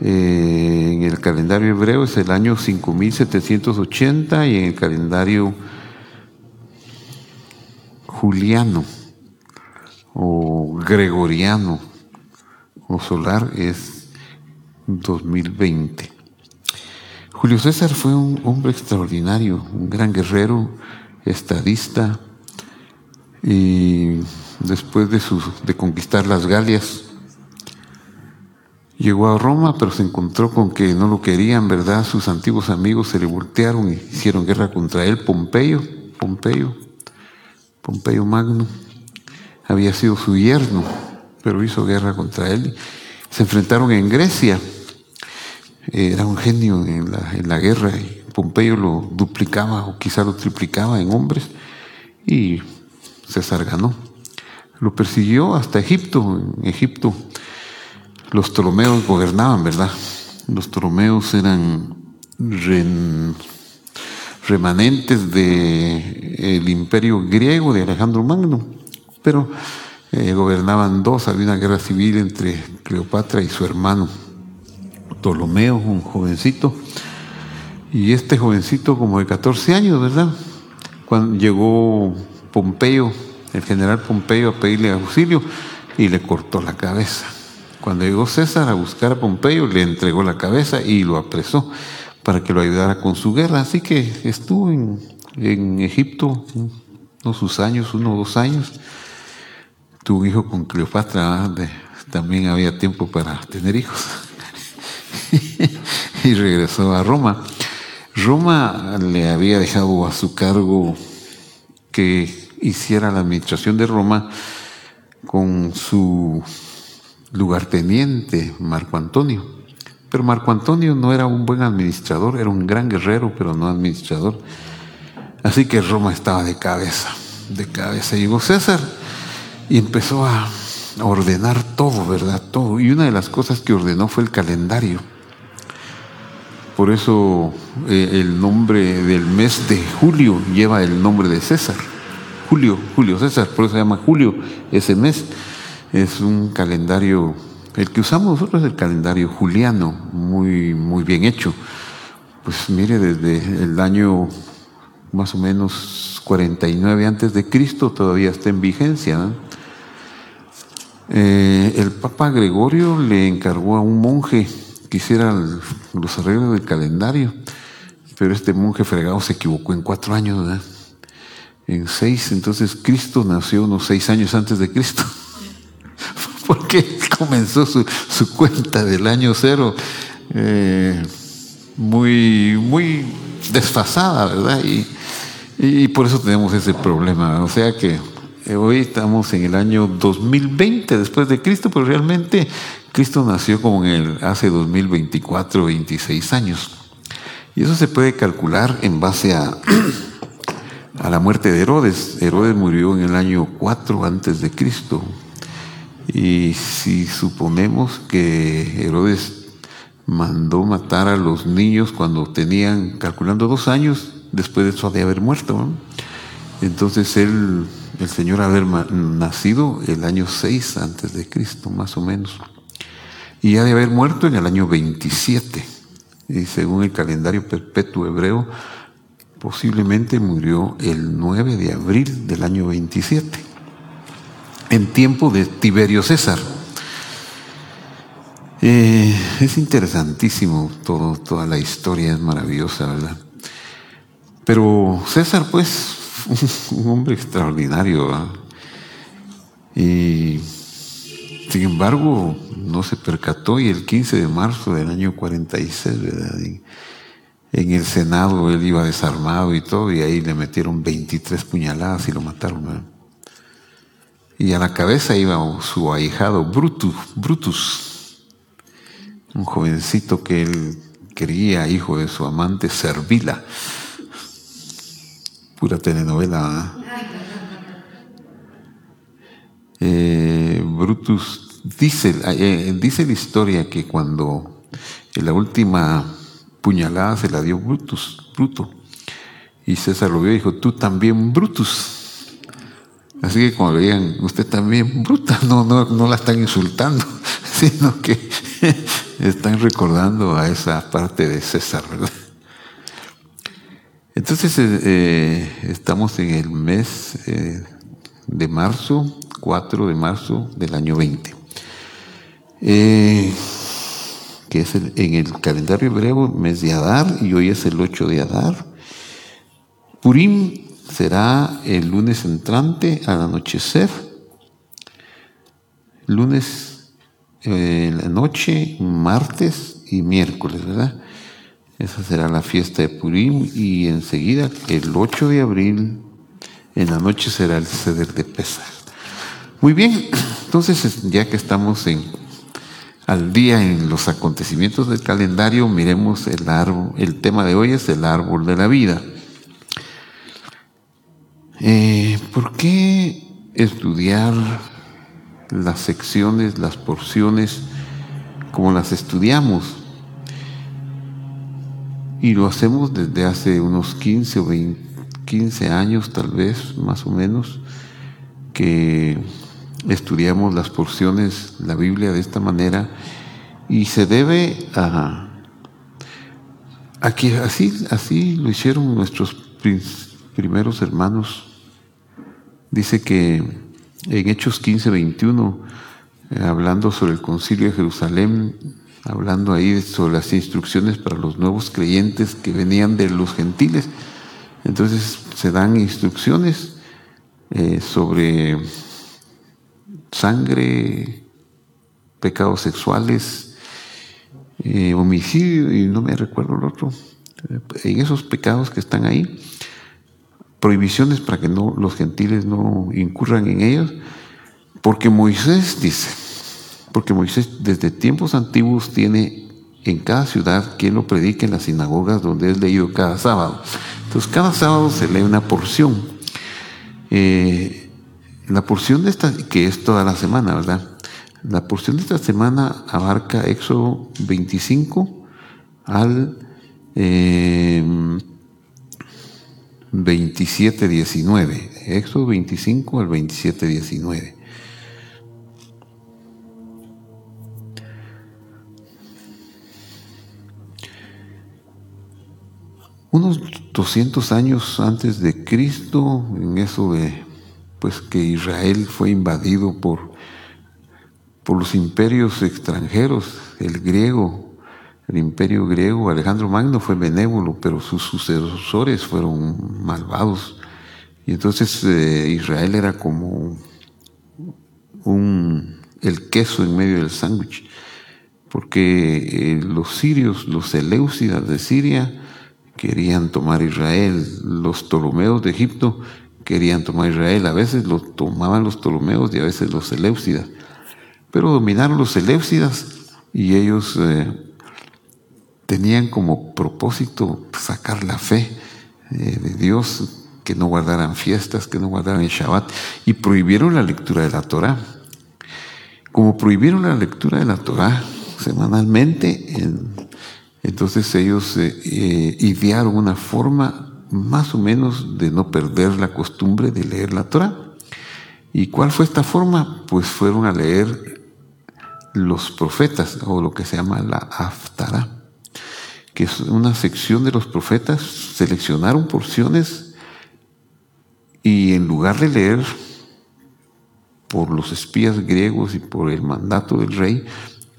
Eh, en el calendario hebreo es el año 5780 y en el calendario juliano o gregoriano o solar es 2020. Julio César fue un hombre extraordinario, un gran guerrero, estadista, y después de, de conquistar las Galias, llegó a Roma, pero se encontró con que no lo querían, ¿verdad? Sus antiguos amigos se le voltearon y hicieron guerra contra él. Pompeyo, Pompeyo, Pompeyo Magno, había sido su yerno, pero hizo guerra contra él. Se enfrentaron en Grecia. Era un genio en la, guerra y Pompeyo lo duplicaba o quizá lo triplicaba en hombres y César ganó. Lo persiguió hasta Egipto. En Egipto los Ptolomeos gobernaban, ¿verdad? Los Ptolomeos eran remanentes del imperio griego de Alejandro Magno, pero eh, gobernaban dos. Había una guerra civil entre Cleopatra y su hermano Ptolomeo, un jovencito. Y este jovencito, como de 14 años, ¿verdad? Cuando llegó Pompeyo, el general Pompeyo, a pedirle auxilio y le cortó la cabeza. Cuando llegó César a buscar a Pompeyo, le entregó la cabeza y lo apresó para que lo ayudara con su guerra. Así que estuvo en, Egipto unos años, uno o dos años. Tuvo un hijo con Cleopatra, también había tiempo para tener hijos. y regresó a Roma. Roma le había dejado a su cargo que hiciera la administración de Roma con su lugarteniente Marco Antonio. Pero Marco Antonio no era un buen administrador, era un gran guerrero, pero no administrador. Así que Roma estaba de cabeza, de cabeza. Llegó César y empezó a ordenar todo, ¿verdad? Todo. Y una de las cosas que ordenó fue el calendario. Por eso eh, el nombre del mes de julio lleva el nombre de César. Julio, Julio César, por eso se llama Julio ese mes. Es un calendario, el que usamos nosotros es el calendario juliano, muy, muy bien hecho. Pues mire, desde el año más o menos 49 antes de Cristo todavía está en vigencia. Eh, el Papa Gregorio le encargó a un monje que hiciera los arreglos del calendario, pero este monje fregado se equivocó en cuatro años. En seis, entonces Cristo nació unos seis años antes de Cristo, porque comenzó su, cuenta del año cero eh, muy, muy desfasada, ¿verdad? Y, y por eso tenemos ese problema. O sea que hoy estamos en el año 2020 después de Cristo, pero realmente Cristo nació como en el, hace 2024, 26 años. Y eso se puede calcular en base a, a la muerte de Herodes. Herodes murió en el año 4 antes de Cristo. Y si suponemos que Herodes mandó matar a los niños cuando tenían, calculando dos años, después de eso de haber muerto, entonces él, el Señor haber nacido el año 6 antes de Cristo, más o menos. Y ha de haber muerto en el año 27. Y según el calendario perpetuo hebreo, posiblemente murió el 9 de abril del año 27, en tiempo de Tiberio César. Eh, es interesantísimo todo, toda la historia, es maravillosa, ¿verdad? Pero César, pues, un hombre extraordinario, ¿verdad? Y sin embargo, no se percató y el 15 de marzo del año 46, ¿verdad? en el Senado él iba desarmado y todo, y ahí le metieron 23 puñaladas y lo mataron. Y a la cabeza iba su ahijado Brutus, Brutus, un jovencito que él quería, hijo de su amante Servila. Pura telenovela. Eh, Brutus dice, eh, dice la historia que cuando en la última puñalada se la dio Brutus, Bruto, y César lo vio y dijo, tú también Brutus. Así que cuando le digan, usted también bruta, no, no, no la están insultando, sino que Están recordando a esa parte de César, ¿verdad? Entonces eh, eh, estamos en el mes eh, de marzo, 4 de marzo del año 20, que es en el calendario hebreo mes de Adar y hoy es el 8 de Adar. Purim será el lunes entrante al anochecer, lunes en la noche, martes y miércoles, ¿verdad? Esa será la fiesta de Purim y enseguida, el 8 de abril, en la noche será el ceder de Pesar. Muy bien, entonces ya que estamos al día en los acontecimientos del calendario, miremos el árbol. El tema de hoy es el árbol de la vida. Eh, ¿Por qué estudiar las secciones, las porciones como las estudiamos? Y lo hacemos desde hace unos 15 o 20, 15 años tal vez, más o menos, que estudiamos las porciones, la Biblia de esta manera, y se debe a, a que así, así lo hicieron nuestros primeros hermanos. Dice que en Hechos 15, 21, eh, hablando sobre el concilio de Jerusalén, hablando ahí sobre las instrucciones para los nuevos creyentes que venían de los gentiles. Entonces se dan instrucciones eh, sobre sangre, pecados sexuales, eh, homicidio y no me recuerdo el otro. En esos pecados que están ahí, prohibiciones para que los gentiles no incurran en ellos, porque Moisés dice, porque Moisés desde tiempos antiguos tiene en cada ciudad quien lo predique en las sinagogas donde es leído cada sábado. Entonces cada sábado se lee una porción. Eh, la porción de esta, que es toda la semana, ¿verdad? La porción de esta semana abarca Éxodo 25 al 27, 19. Éxodo 25 al 27, 19. Unos 200 años antes de Cristo, en eso de pues que Israel fue invadido por, por los imperios extranjeros, el griego, el imperio griego, Alejandro Magno fue benévolo, pero sus sucesores fueron malvados. Y entonces eh, Israel era como un, el queso en medio del sándwich, porque eh, los sirios, los eleusidas de Siria, querían tomar Israel. Los Ptolomeos de Egipto querían tomar Israel. A veces lo tomaban los Ptolomeos y a veces los Seleucidas. Pero dominaron los Seleucidas y ellos eh, tenían como propósito sacar la fe eh, de Dios, que no guardaran fiestas, que no guardaran el Shabbat, y prohibieron la lectura de la Torah. Como prohibieron la lectura de la Torah semanalmente, en entonces ellos eh, eh, idearon una forma más o menos de no perder la costumbre de leer la Torah. ¿Y cuál fue esta forma? Pues fueron a leer los profetas, o lo que se llama la Aftara, que es una sección de los profetas, seleccionaron porciones y en lugar de leer por los espías griegos y por el mandato del rey,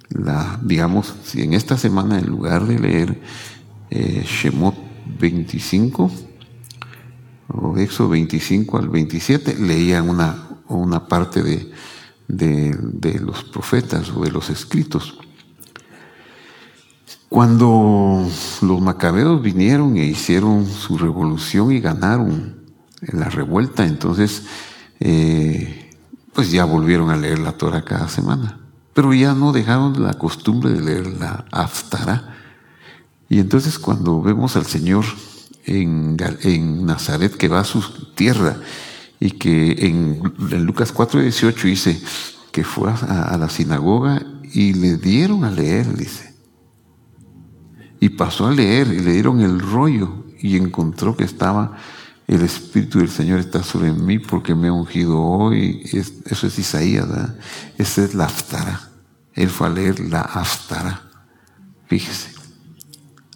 la, digamos, si en esta semana en lugar de leer eh, Shemot 25 o Éxodo 25 al 27, leían una, una parte de, de, los profetas o de los escritos. Cuando los macabeos vinieron e hicieron su revolución y ganaron la revuelta, entonces eh, pues ya volvieron a leer la Torah cada semana pero ya no dejaron la costumbre de leer la Aftara. Y entonces cuando vemos al Señor en, Nazaret que va a su tierra y que en, Lucas 4:18 dice que fue a, la sinagoga y le dieron a leer, dice. Y pasó a leer y le dieron el rollo y encontró que estaba el Espíritu del Señor está sobre mí porque me ha ungido hoy. eso es Isaías, ¿verdad? Esa es la Aftara. Él fue a leer la Aftara. Fíjese.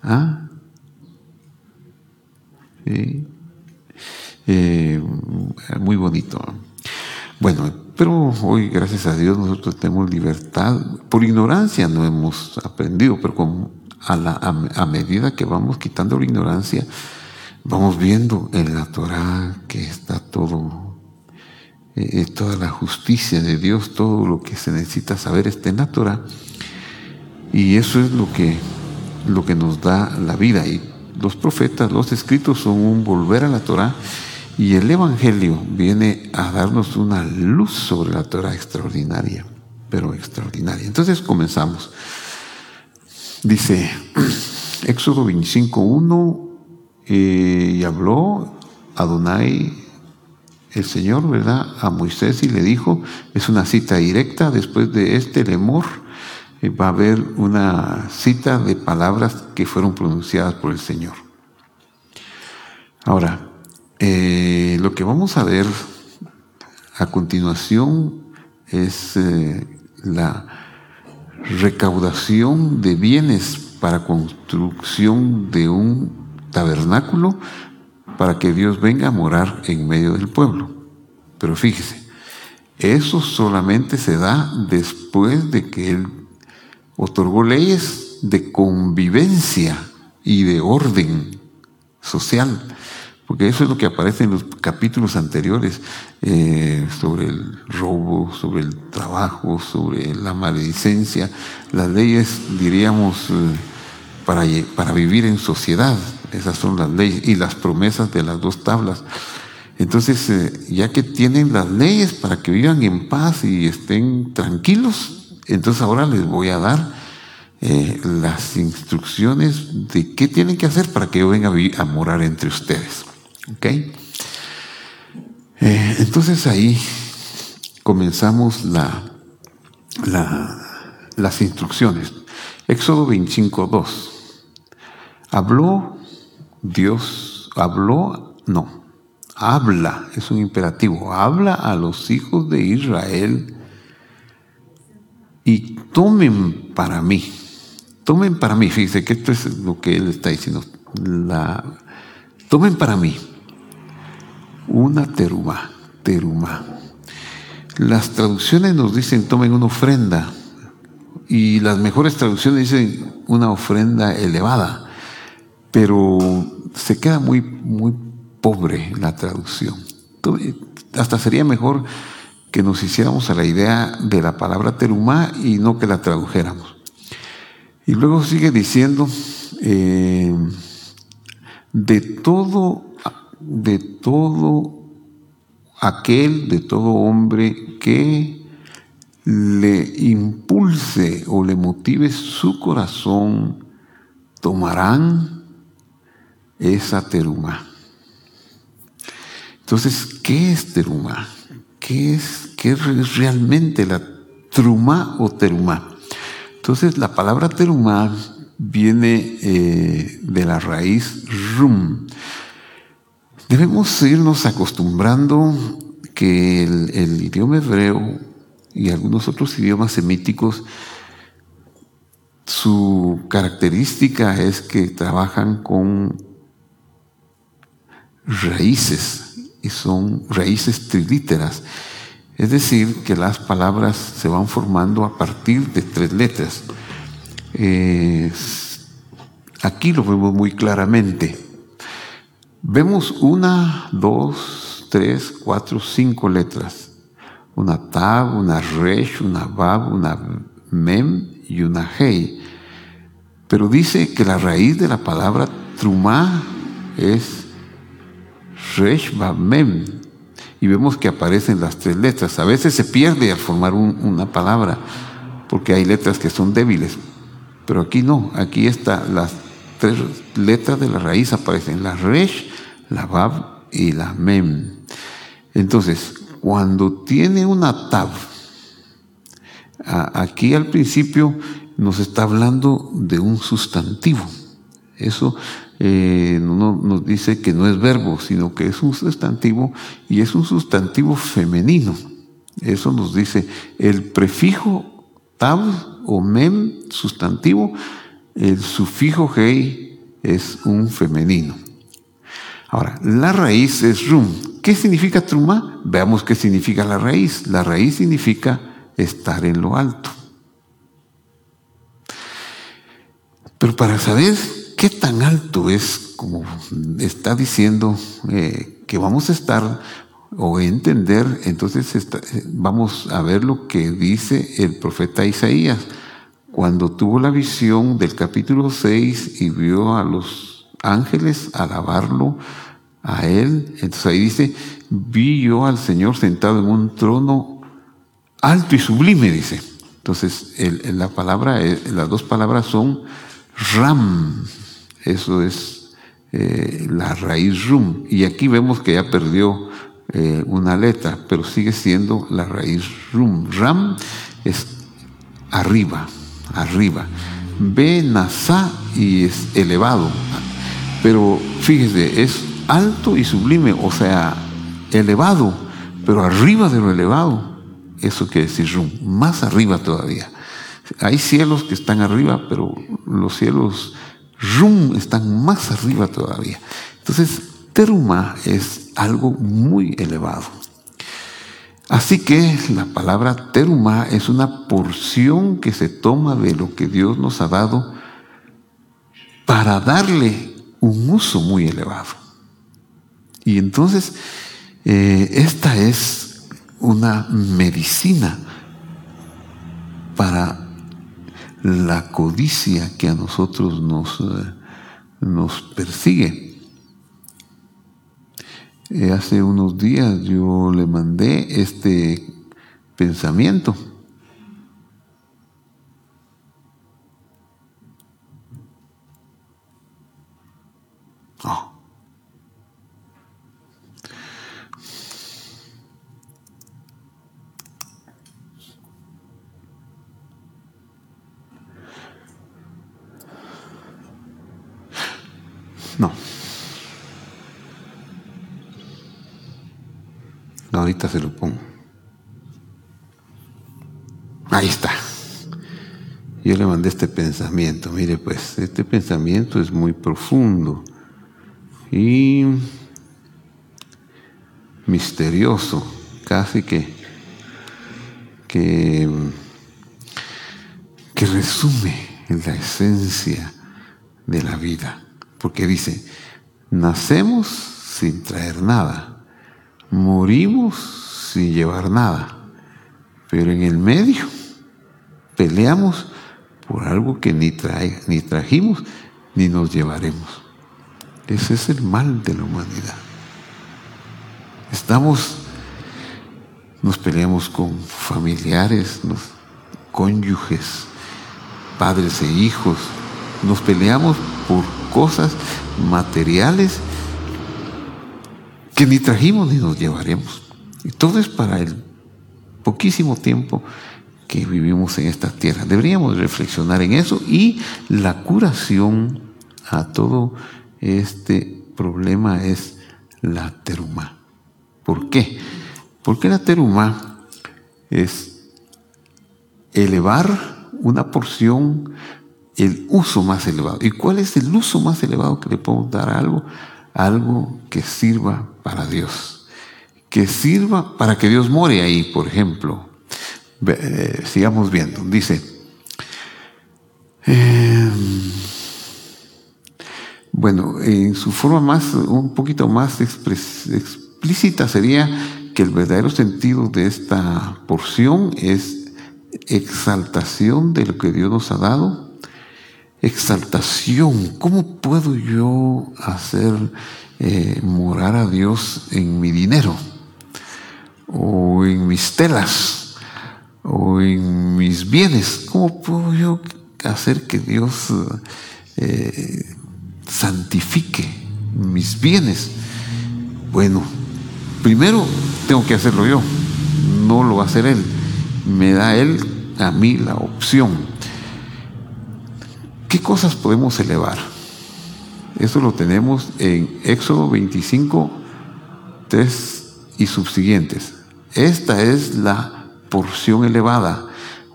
¿Ah? Eh, muy bonito. Bueno, pero hoy, gracias a Dios, nosotros tenemos libertad. Por ignorancia no hemos aprendido, pero a, medida que vamos quitando la ignorancia, vamos viendo en la Torah que está todo, eh, eh, toda la justicia de Dios, todo lo que se necesita saber está en la Torah. Y eso es lo que, lo que nos da la vida. Y los profetas, los escritos son un volver a la Torah y el Evangelio viene a darnos una luz sobre la Torah extraordinaria, pero extraordinaria. Entonces comenzamos. Dice Éxodo 25.1, eh, y habló Adonai, el Señor, ¿verdad?, a Moisés y le dijo, es una cita directa, después de este lemor eh, va a haber una cita de palabras que fueron pronunciadas por el Señor. Ahora, eh, lo que vamos a ver a continuación es eh, la recaudación de bienes para construcción de un tabernáculo para que Dios venga a morar en medio del pueblo. Pero fíjese, eso solamente se da después de que Él otorgó leyes de convivencia y de orden social porque eso es lo que aparece en los capítulos anteriores eh, sobre el robo, sobre el trabajo, sobre la maledicencia, las leyes, diríamos, eh, para, para vivir en sociedad. Esas son las leyes y las promesas de las dos tablas. Entonces, eh, ya que tienen las leyes para que vivan en paz y estén tranquilos, entonces ahora les voy a dar las instrucciones de qué tienen que hacer para que yo venga a morar entre ustedes. ¿Ok? Eh, entonces ahí comenzamos la, las instrucciones. Éxodo 25, 2. Habló Dios, habló, no, habla, es un imperativo, habla a los hijos de Israel y tomen para mí, tomen para mí, fíjense que esto es lo que él está diciendo, la, tomen para mí una teruma, teruma. Las traducciones nos dicen tomen una ofrenda y las mejores traducciones dicen una ofrenda elevada, pero se queda muy, muy pobre la traducción. Hasta sería mejor que nos hiciéramos a la idea de la palabra teruma y no que la tradujéramos. Y luego sigue diciendo, eh, de todo de todo aquel, de todo hombre que le impulse o le motive su corazón, tomarán esa teruma. Entonces, ¿qué es teruma? ¿Qué es, qué es realmente la truma o teruma? Entonces, la palabra teruma viene eh, de la raíz rum. Debemos irnos acostumbrando que el, idioma hebreo y algunos otros idiomas semíticos, su característica es que trabajan con raíces y son raíces trilíteras. Es decir, que las palabras se van formando a partir de tres letras. aquí lo vemos muy claramente. Vemos una, dos, tres, cuatro, cinco letras. Una tab, una resh, una bab, una mem y una hei. Pero dice que la raíz de la palabra trumá es resh, bab, mem. Y vemos que aparecen las tres letras. A veces se pierde al formar una palabra, porque hay letras que son débiles. Pero aquí no, aquí está las tres letras de la raíz aparecen. La resh, la Bab y la Mem. Entonces, cuando tiene una Tab, aquí al principio nos está hablando de un sustantivo. Eso eh, no, nos dice que no es verbo, sino que es un sustantivo y es un sustantivo femenino. Eso nos dice el prefijo tab o mem, sustantivo, el sufijo hei es un femenino. Ahora, la raíz es rum. ¿Qué significa truma? Veamos qué significa la raíz. La raíz significa estar en lo alto. Pero para saber qué tan alto es, como está diciendo eh, que vamos a estar o entender, entonces eh, vamos a ver lo que dice el profeta Isaías cuando tuvo la visión del capítulo 6 y vio a los ángeles alabarlo a él, entonces ahí dice, vi yo al Señor sentado en un trono alto y sublime, dice. Entonces, la palabra, las dos palabras son ram, eso es eh, la raíz rum, y aquí vemos que ya perdió eh, una letra, pero sigue siendo la raíz rum. Ram es arriba, arriba. Be nasa y es elevado. Pero fíjese, es alto y sublime, o sea, elevado, pero arriba de lo elevado. Eso quiere decir rum, más arriba todavía. Hay cielos que están arriba, pero los cielos rum están más arriba todavía. Entonces, teruma es algo muy elevado. Así que la palabra teruma es una porción que se toma de lo que Dios nos ha dado para darle un uso muy elevado. Y entonces, eh, esta es una medicina para la codicia que a nosotros nos, eh, nos persigue. Eh, hace unos días yo le mandé este pensamiento. Oh. No. ahorita se lo pongo. Ahí está. Yo le mandé este pensamiento. Mire, pues, este pensamiento es muy profundo y misterioso, casi que, que, que resume la esencia de la vida. Porque dice, nacemos sin traer nada morimos sin llevar nada, pero en el medio peleamos por algo que ni, trae, ni trajimos ni nos llevaremos. Ese es el mal de la humanidad. Estamos, nos peleamos con familiares, nos, cónyuges, padres e hijos, nos peleamos por cosas materiales que ni trajimos ni nos llevaremos. Y todo es para el poquísimo tiempo que vivimos en esta tierra. Deberíamos reflexionar en eso y la curación a todo este problema es la teruma. ¿Por qué? Porque la teruma es elevar una porción, el uso más elevado. ¿Y cuál es el uso más elevado que le podemos dar a algo? Algo que sirva para Dios. Que sirva para que Dios more ahí, por ejemplo. Eh, sigamos viendo. Dice, em, bueno, en su forma más, un poquito más explícita sería que el verdadero sentido de esta porción es exaltación de lo que Dios nos ha dado. Exaltación, ¿cómo puedo yo hacer eh, morar a Dios en mi dinero, o en mis telas, o en mis bienes. ¿Cómo puedo yo hacer que Dios eh, santifique mis bienes? Bueno, primero tengo que hacerlo yo, no lo va a hacer Él. Me da Él a mí la opción. ¿Qué cosas podemos elevar? Eso lo tenemos en Éxodo 25, 3 y subsiguientes. Esta es la porción elevada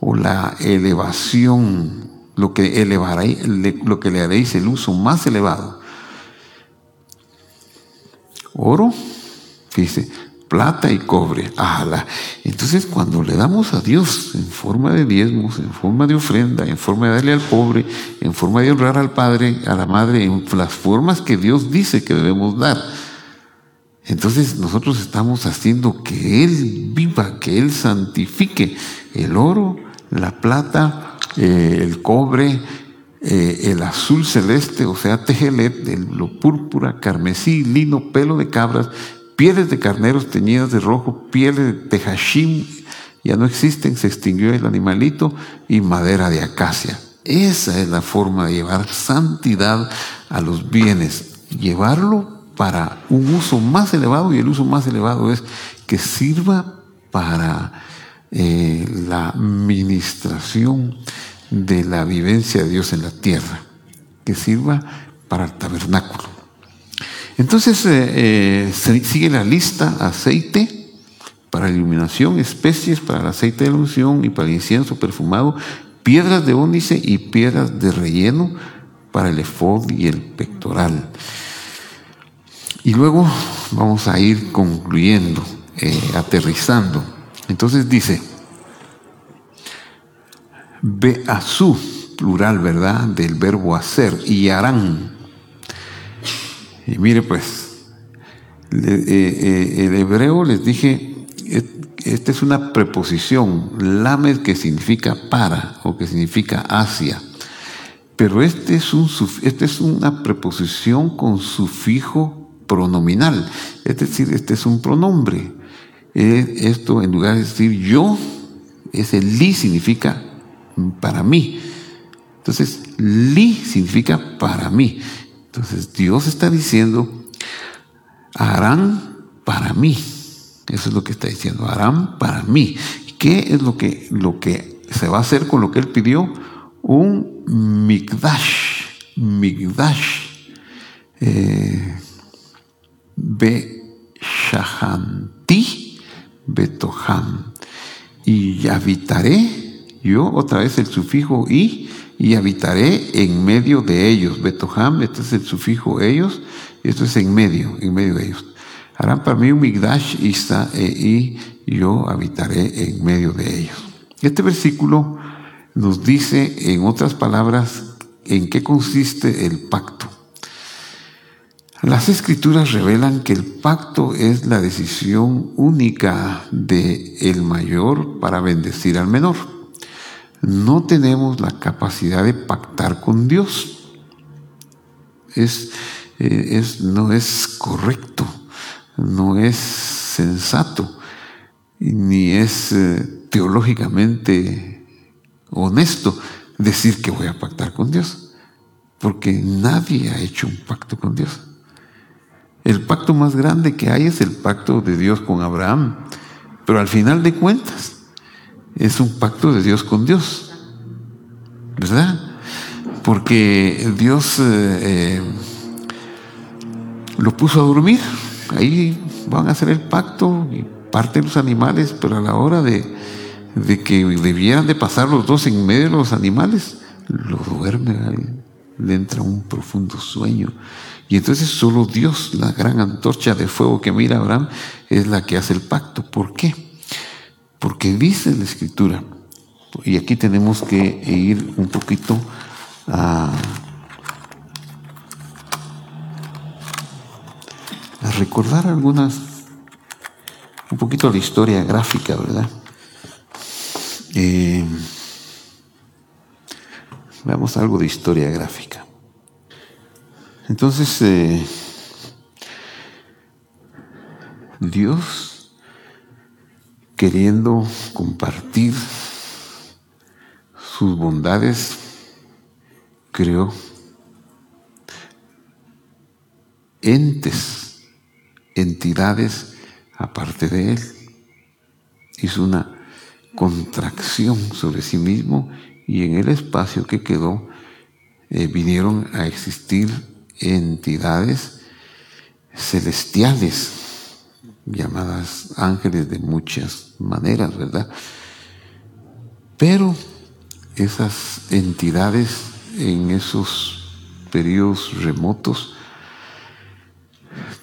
o la elevación lo que, elevaréis, lo que le haréis el uso más elevado. Oro, dice, plata y cobre. ¡Hala! Entonces, cuando le damos a Dios en forma de diezmos, en forma de ofrenda, en forma de darle al pobre, en forma de honrar al Padre, a la Madre, en las formas que Dios dice que debemos dar, entonces nosotros estamos haciendo que Él viva, que Él santifique el oro, la plata, eh, el cobre, eh, el azul celeste, o sea, tejelet, lo púrpura, carmesí, lino, pelo de cabras, pieles de carneros teñidas de rojo, pieles de tejashim, ya no existen, se extinguió el animalito, y madera de acacia. Esa es la forma de llevar santidad a los bienes, llevarlo para un uso más elevado y el uso más elevado es que sirva para eh, la ministración de la vivencia de Dios en la tierra, que sirva para el tabernáculo. Entonces eh, eh, sigue la lista, aceite para iluminación, especies para el aceite de la unción y para el incienso perfumado, piedras de ónice y piedras de relleno para el efod y el pectoral. Y luego vamos a ir concluyendo, eh, aterrizando. Entonces dice, su plural, ¿verdad? Del verbo hacer, y harán. Y mire pues, eh, eh, el hebreo les dije, esta es una preposición, lamed que significa para o que significa hacia. Pero este es, un, este es una preposición con sufijo pronominal, es decir, este es un pronombre. Esto en lugar de decir yo, ese li significa para mí. Entonces, li significa para mí. Entonces, Dios está diciendo, harán para mí. Eso es lo que está diciendo, harán para mí. ¿Qué es lo que, lo que se va a hacer con lo que él pidió? Un migdash, migdash. Eh, Be-shahanti Betoham. Y habitaré, yo otra vez el sufijo y, y habitaré en medio de ellos. Betoham, este es el sufijo ellos, esto es en medio, en medio de ellos. Harán para mí un migdash y yo habitaré en medio de ellos. Este versículo nos dice, en otras palabras, en qué consiste el pacto. Las escrituras revelan que el pacto es la decisión única de el mayor para bendecir al menor. No tenemos la capacidad de pactar con Dios. Es, eh, es, no es correcto, no es sensato, ni es eh, teológicamente honesto decir que voy a pactar con Dios, porque nadie ha hecho un pacto con Dios. El pacto más grande que hay es el pacto de Dios con Abraham. Pero al final de cuentas, es un pacto de Dios con Dios. ¿Verdad? Porque Dios eh, eh, lo puso a dormir. Ahí van a hacer el pacto y parten los animales, pero a la hora de, de que debieran de pasar los dos en medio de los animales, lo duerme, le entra un profundo sueño. Y entonces solo Dios, la gran antorcha de fuego que mira Abraham, es la que hace el pacto. ¿Por qué? Porque dice la escritura, y aquí tenemos que ir un poquito a, recordar algunas, un poquito la historia gráfica, ¿verdad? Eh, veamos algo de historia gráfica. Entonces, eh, Dios, queriendo compartir sus bondades, creó entes, entidades aparte de Él. Hizo una contracción sobre sí mismo y en el espacio que quedó eh, vinieron a existir entidades celestiales, llamadas ángeles de muchas maneras, ¿verdad? Pero esas entidades en esos periodos remotos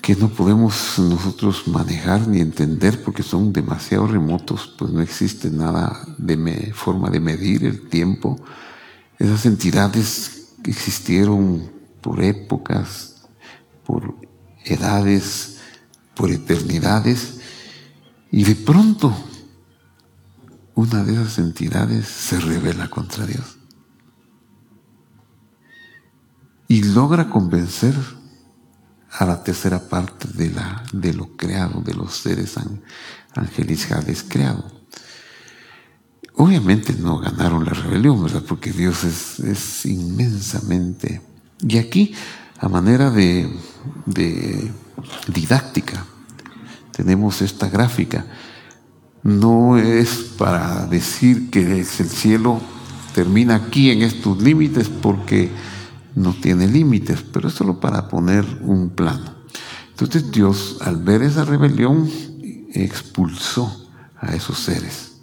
que no podemos nosotros manejar ni entender porque son demasiado remotos, pues no existe nada de forma de medir el tiempo. Esas entidades existieron por épocas, por edades, por eternidades, y de pronto una de esas entidades se revela contra Dios y logra convencer a la tercera parte de, la, de lo creado, de los seres angelicales creados. Obviamente no ganaron la rebelión, ¿verdad? Porque Dios es, es inmensamente... Y aquí, a manera de, de didáctica, tenemos esta gráfica. No es para decir que el cielo termina aquí en estos límites porque no tiene límites, pero es solo para poner un plano. Entonces Dios, al ver esa rebelión, expulsó a esos seres,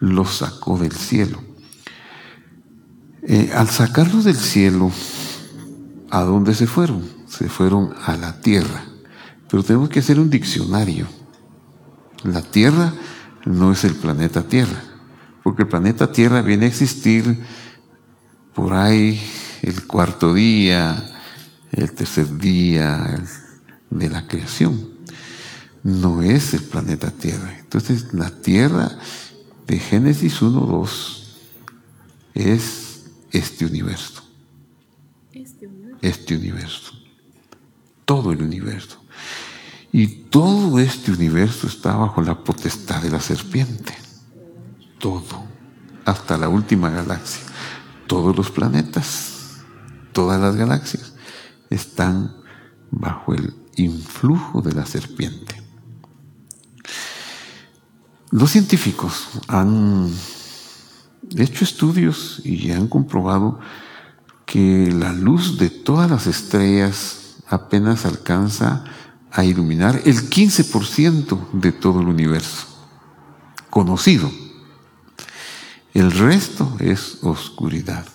los sacó del cielo. Eh, al sacarlos del cielo, ¿a dónde se fueron? Se fueron a la tierra. Pero tenemos que hacer un diccionario. La tierra no es el planeta Tierra, porque el planeta Tierra viene a existir por ahí el cuarto día, el tercer día de la creación. No es el planeta Tierra. Entonces la Tierra de Génesis 1, 2 es este universo. Este universo. Este universo. Todo el universo. Y todo este universo está bajo la potestad de la serpiente. Todo. Hasta la última galaxia. Todos los planetas todas las galaxias están bajo el influjo de la serpiente. Los científicos han hecho estudios y han comprobado que la luz de todas las estrellas apenas alcanza a iluminar el 15% de todo el universo conocido. El resto es oscuridad.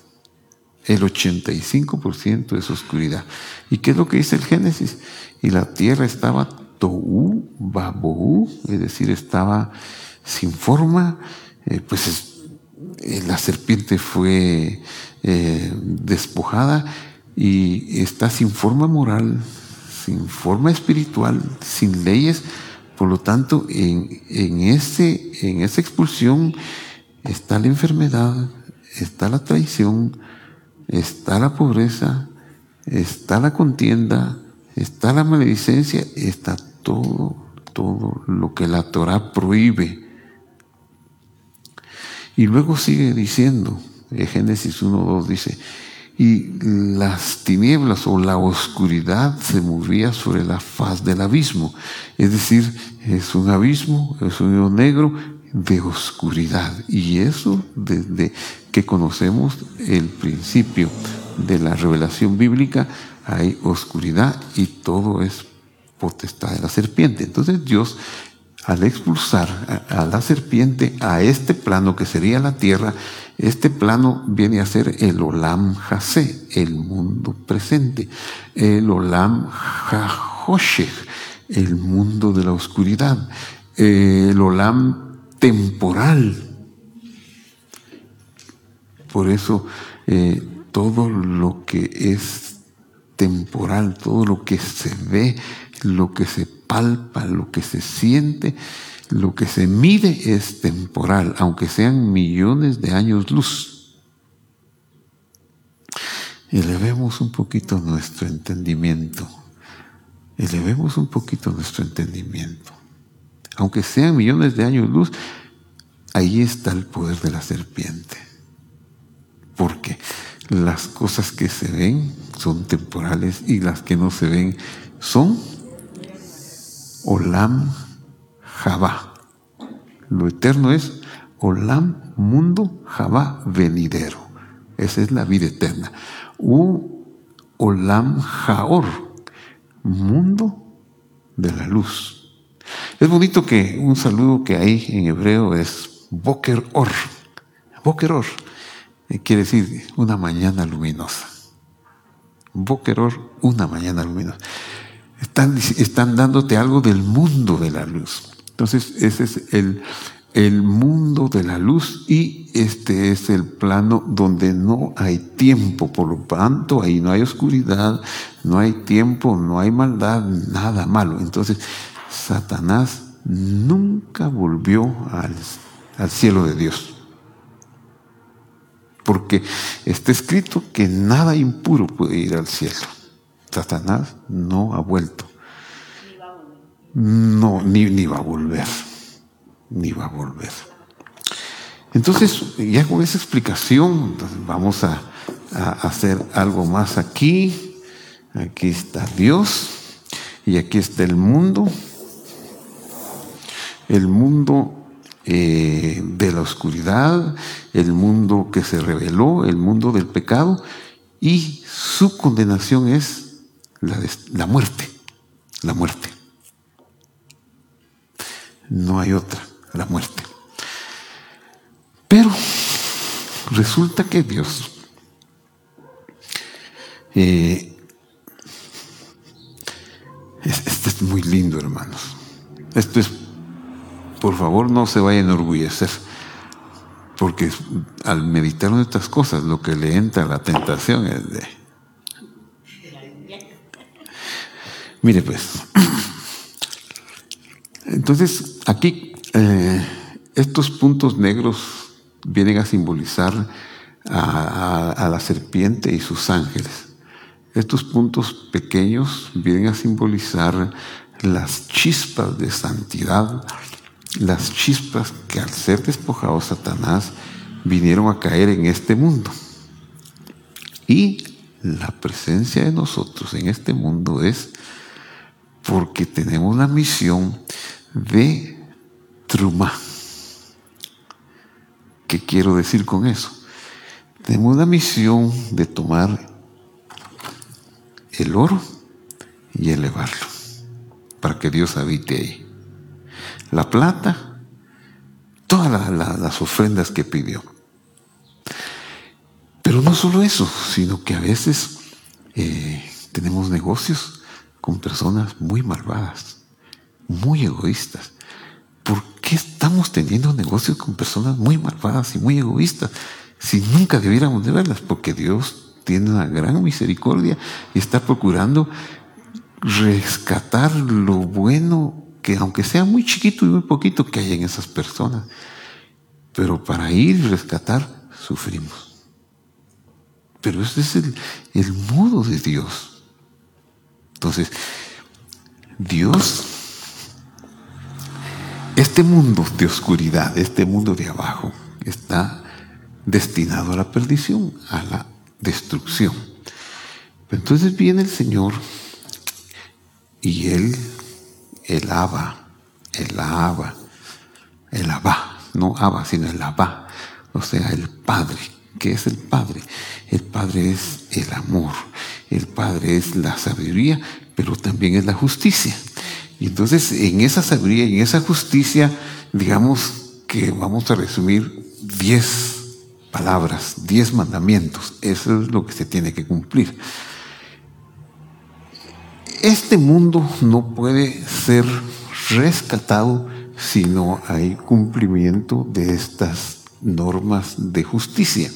El 85% es oscuridad. ¿Y qué es lo que dice el Génesis? Y la tierra estaba tohu, babu, es decir, estaba sin forma, eh, pues eh, la serpiente fue eh, despojada y está sin forma moral, sin forma espiritual, sin leyes. Por lo tanto, en, en, ese, en esa expulsión está la enfermedad, está la traición, está la pobreza, está la contienda, está la maledicencia, está todo, todo lo que la Torah prohíbe. Y luego sigue diciendo, en Génesis 1.2 dice, y las tinieblas o la oscuridad se movía sobre la faz del abismo. Es decir, es un abismo, es un hoyo negro de oscuridad. Y eso desde que conocemos el principio de la revelación bíblica, hay oscuridad y todo es potestad de la serpiente. Entonces Dios, al expulsar a, la serpiente a este plano que sería la tierra, este plano viene a ser el Olam Hase, el mundo presente, el Olam Hahoshech, el mundo de la oscuridad, el Olam temporal, por eso eh, todo lo que es temporal, todo lo que se ve, lo que se palpa, lo que se siente, lo que se mide es temporal, aunque sean millones de años luz. Elevemos un poquito nuestro entendimiento. Elevemos un poquito nuestro entendimiento. Aunque sean millones de años luz, ahí está el poder de la serpiente porque las cosas que se ven son temporales y las que no se ven son Olam Jabá. Lo eterno es Olam, mundo, Jabá, venidero. Esa es la vida eterna. U Olam Jaor, mundo de la luz. Es bonito que un saludo que hay en hebreo es Boker Or. Boker Or eh, quiere decir una mañana luminosa. Boqueror, una mañana luminosa. Están dándote algo del mundo de la luz. Entonces, ese es el, el mundo de la luz y este es el plano donde no hay tiempo, por lo tanto ahí no hay oscuridad, no hay tiempo, no hay maldad, nada malo. Entonces Satanás nunca volvió al, al cielo de Dios. Porque está escrito que nada impuro puede ir al cielo. Satanás no ha vuelto. No, ni, va a volver. Ni va a volver. Entonces, ya con esa explicación, vamos a, a hacer algo más aquí. Aquí está Dios y aquí está el mundo. El mundo eh, de la oscuridad, el mundo que se reveló, el mundo del pecado, y su condenación es la, la muerte, la muerte. No hay otra, la muerte. Pero resulta que Dios eh, esto es muy lindo, hermanos. Esto es por favor no se vaya a enorgullecer, porque al meditar en estas cosas lo que le entra la tentación es de... Mire pues, entonces aquí eh, estos puntos negros vienen a simbolizar a la serpiente y sus ángeles. Estos puntos pequeños vienen a simbolizar las chispas de santidad las chispas que al ser despojado Satanás vinieron a caer en este mundo. Y la presencia de nosotros en este mundo es porque tenemos la misión de truma. ¿Qué quiero decir con eso? Tenemos la misión de tomar el oro y elevarlo para que Dios habite ahí la plata, todas las ofrendas que pidió. Pero no solo eso, sino que a veces eh, tenemos negocios con personas muy malvadas, muy egoístas. ¿Por qué estamos teniendo negocios con personas muy malvadas y muy egoístas si nunca debiéramos de verlas? Porque Dios tiene una gran misericordia y está procurando rescatar lo bueno que aunque sea muy chiquito y muy poquito que hay en esas personas, pero para ir y rescatar sufrimos. Pero ese es el, el modo de Dios. Entonces, Dios, este mundo de oscuridad, este mundo de abajo, está destinado a la perdición, a la destrucción. Entonces viene el Señor y Él el Abba, el Abba, el Abba, no Abba, sino el Abba, o sea, el Padre. ¿Qué es el Padre? El Padre es el amor, el Padre es la sabiduría, pero también es la justicia. Y entonces en esa sabiduría y en esa justicia, digamos que vamos a resumir diez palabras, diez mandamientos. Eso es lo que se tiene que cumplir. Este mundo no puede ser rescatado si no hay cumplimiento de estas normas de justicia.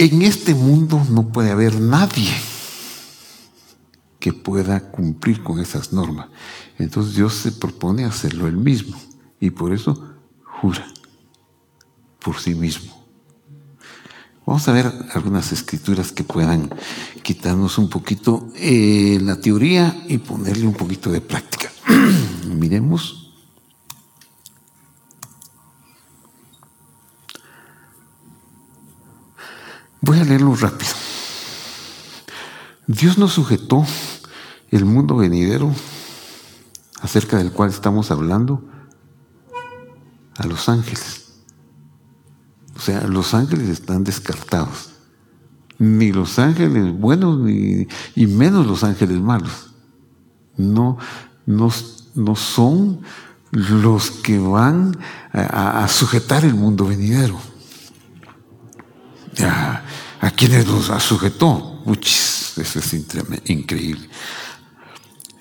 En este mundo no puede haber nadie que pueda cumplir con esas normas. Entonces Dios se propone hacerlo él mismo y por eso jura por sí mismo. Vamos a ver algunas escrituras que puedan quitarnos un poquito eh, la teoría y ponerle un poquito de práctica. Miremos. Voy a leerlo rápido. Dios nos sujetó el mundo venidero acerca del cual estamos hablando a los ángeles. O sea, los ángeles están descartados. Ni los ángeles buenos, ni, y menos los ángeles malos. No, no, no son los que van a, sujetar el mundo venidero. ¿A quienes los sujetó? Uchis, eso es increíble.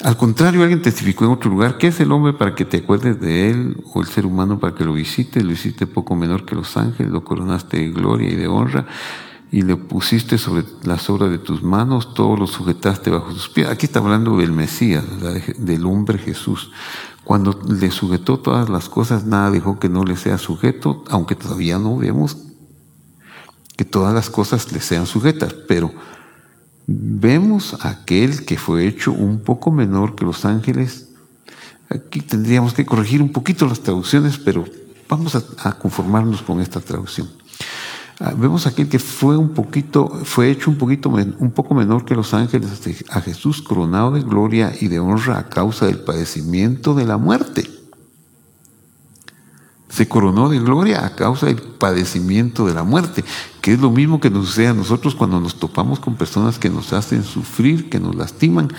Al contrario, alguien testificó en otro lugar, ¿qué es el hombre para que te acuerdes de él? ¿O el ser humano para que lo visites? Lo hiciste poco menor que los ángeles, lo coronaste de gloria y de honra y le pusiste sobre las obras de tus manos, todo lo sujetaste bajo tus pies. Aquí está hablando del Mesías, del hombre Jesús. Cuando le sujetó todas las cosas, nada dejó que no le sea sujeto, aunque todavía no vemos que todas las cosas le sean sujetas, pero vemos aquel que fue hecho un poco menor que los ángeles. Aquí tendríamos que corregir un poquito las traducciones, pero vamos a, conformarnos con esta traducción. Ah, vemos aquel que fue un poquito, fue hecho un poquito, un poco menor que los ángeles, a Jesús coronado de gloria y de honra a causa del padecimiento de la muerte se coronó de gloria a causa del padecimiento de la muerte, que es lo mismo que nos sucede a nosotros cuando nos topamos con personas que nos hacen sufrir, que nos lastiman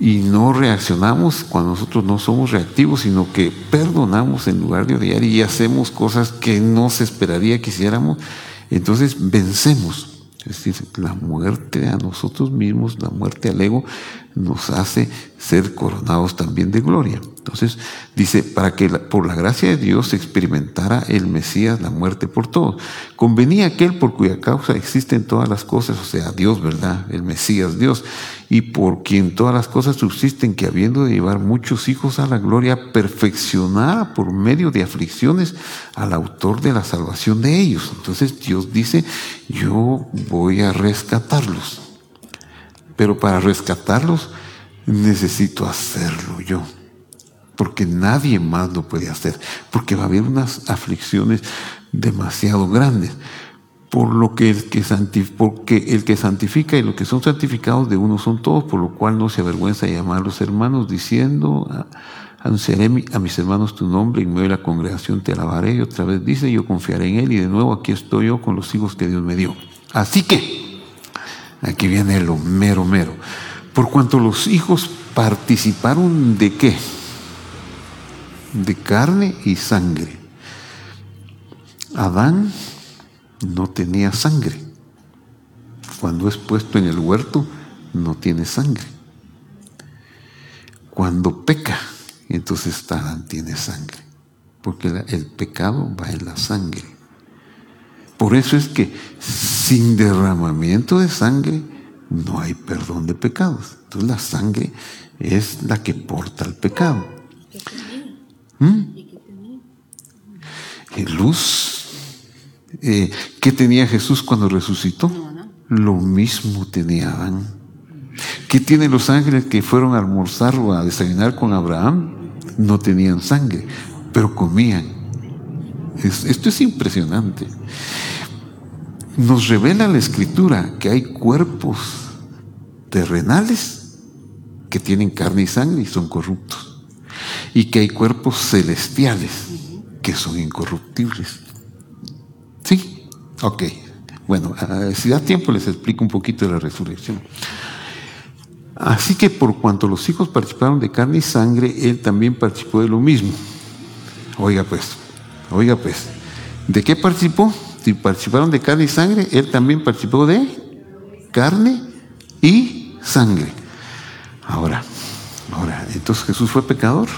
y no reaccionamos cuando nosotros no somos reactivos, sino que perdonamos en lugar de odiar y hacemos cosas que no se esperaría que hiciéramos, entonces vencemos. Es decir, la muerte a nosotros mismos, la muerte al ego, nos hace ser coronados también de gloria. Entonces dice, para que por la gracia de Dios experimentara el Mesías la muerte por todos. Convenía aquel por cuya causa existen todas las cosas, o sea, Dios, ¿verdad? El Mesías, Dios, y por quien todas las cosas subsisten, que habiendo de llevar muchos hijos a la gloria, perfeccionara por medio de aflicciones al autor de la salvación de ellos. Entonces Dios dice, yo voy a rescatarlos. Pero para rescatarlos necesito hacerlo yo porque nadie más lo puede hacer, porque va a haber unas aflicciones demasiado grandes. Por lo que el que, porque el que santifica y los que son santificados de uno son todos, por lo cual no se avergüenza de llamar a los hermanos, diciendo, anunciaré a mis hermanos tu nombre, y en medio de la congregación te alabaré. Y otra vez dice, yo confiaré en él, y de nuevo aquí estoy yo con los hijos que Dios me dio. Así que, aquí viene lo mero, mero. Por cuanto los hijos participaron de qué? de carne y sangre. Adán no tenía sangre. Cuando es puesto en el huerto, no tiene sangre. Cuando peca, entonces Adán tiene sangre. Porque el pecado va en la sangre. Por eso es que sin derramamiento de sangre no hay perdón de pecados. Entonces la sangre es la que porta el pecado. ¿Mm? Luz. Eh, ¿Qué tenía Jesús cuando resucitó? Lo mismo tenía Adán. ¿Qué tienen los ángeles que fueron a almorzar o a desayunar con Abraham? No tenían sangre, pero comían. Esto es impresionante. Nos revela la escritura que hay cuerpos terrenales que tienen carne y sangre y son corruptos y que hay cuerpos celestiales que son incorruptibles. ¿Sí? Ok. Bueno, si da tiempo les explico un poquito de la resurrección. Así que por cuanto los hijos participaron de carne y sangre, él también participó de lo mismo. Oiga pues, oiga pues, ¿de qué participó? Si participaron de carne y sangre, él también participó de carne y sangre. Ahora, ahora, entonces Jesús fue pecador.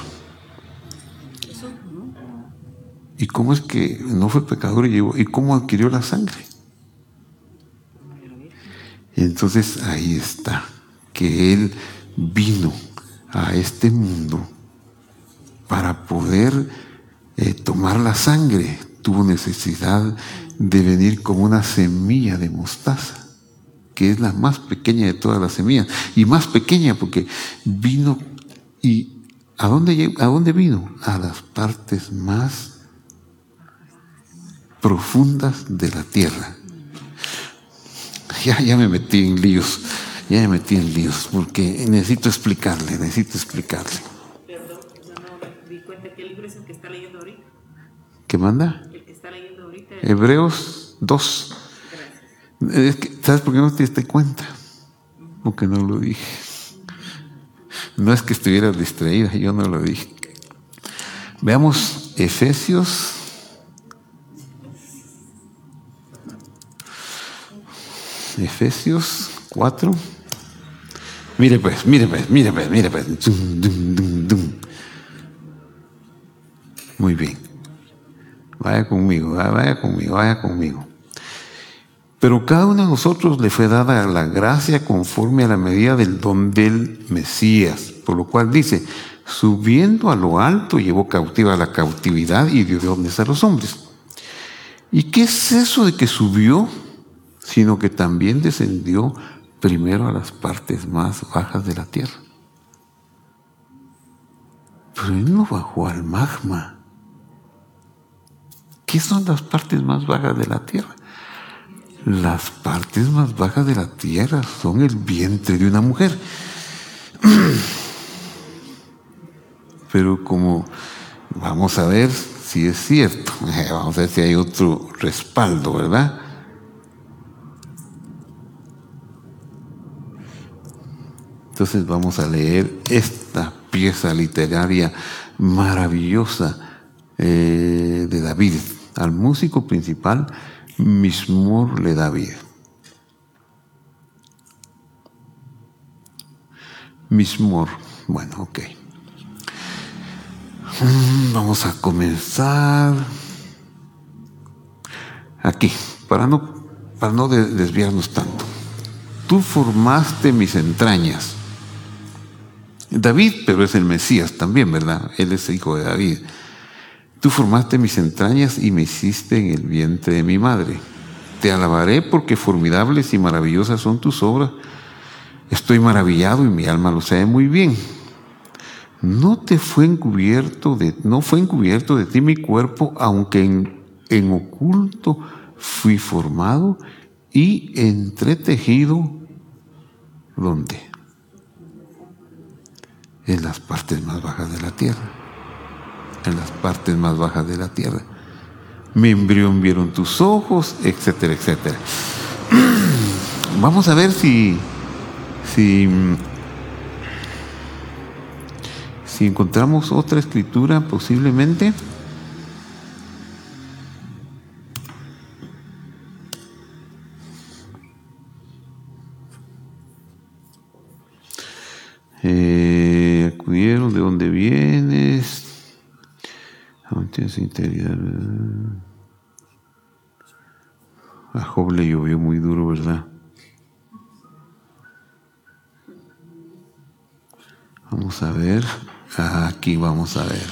¿Y cómo es que no fue pecador y? ¿Y cómo adquirió la sangre? Entonces ahí está, que Él vino a este mundo para poder eh, tomar la sangre. Tuvo necesidad de venir como una semilla de mostaza, que es la más pequeña de todas las semillas. Y más pequeña porque vino y ¿a dónde, a dónde vino? A las partes más profundas de la tierra. Ya, ya me metí en líos, ya me metí en líos, porque necesito explicarle, necesito explicarle. Es el que está leyendo ahorita. ¿Qué manda? El que está leyendo ahorita. Hebreos 2. Gracias. ¿Sabes por qué no te diste cuenta? Porque no lo dije. No es que estuviera distraída, yo no lo dije. Veamos Efesios. Efesios 4. Mire pues, mire pues, mire pues, mire pues. Muy bien. Vaya conmigo, vaya conmigo, vaya conmigo. Pero cada uno de nosotros le fue dada la gracia conforme a la medida del don del Mesías, por lo cual dice, subiendo a lo alto llevó cautiva la cautividad y dio dones a los hombres. ¿Y qué es eso de que subió? Sino que también descendió primero a las partes más bajas de la tierra. Pero él no bajó al magma. ¿Qué son las partes más bajas de la tierra? Las partes más bajas de la tierra son el vientre de una mujer. Pero como vamos a ver si es cierto, vamos a ver si hay otro respaldo, ¿verdad? Entonces vamos a leer esta pieza literaria maravillosa eh, de David. Al músico principal, Mismor le da vida. Mismor, bueno, ok. Mm, vamos a comenzar aquí, para no, para no desviarnos tanto. Tú formaste mis entrañas. David, pero es el Mesías también, ¿verdad? Él es hijo de David. Tú formaste mis entrañas y me hiciste en el vientre de mi madre. Te alabaré porque formidables y maravillosas son tus obras. Estoy maravillado y mi alma lo sabe muy bien. No te fue encubierto de, no fue encubierto de ti mi cuerpo, aunque en, en oculto fui formado y entretejido. ¿Dónde? En las partes más bajas de la tierra. En las partes más bajas de la tierra. Mi embrión vieron tus ojos, etcétera, etcétera. Vamos a ver si, si si encontramos otra escritura posiblemente. Integridad. A Job le llovió muy duro, ¿verdad? Vamos a ver. Aquí vamos a ver.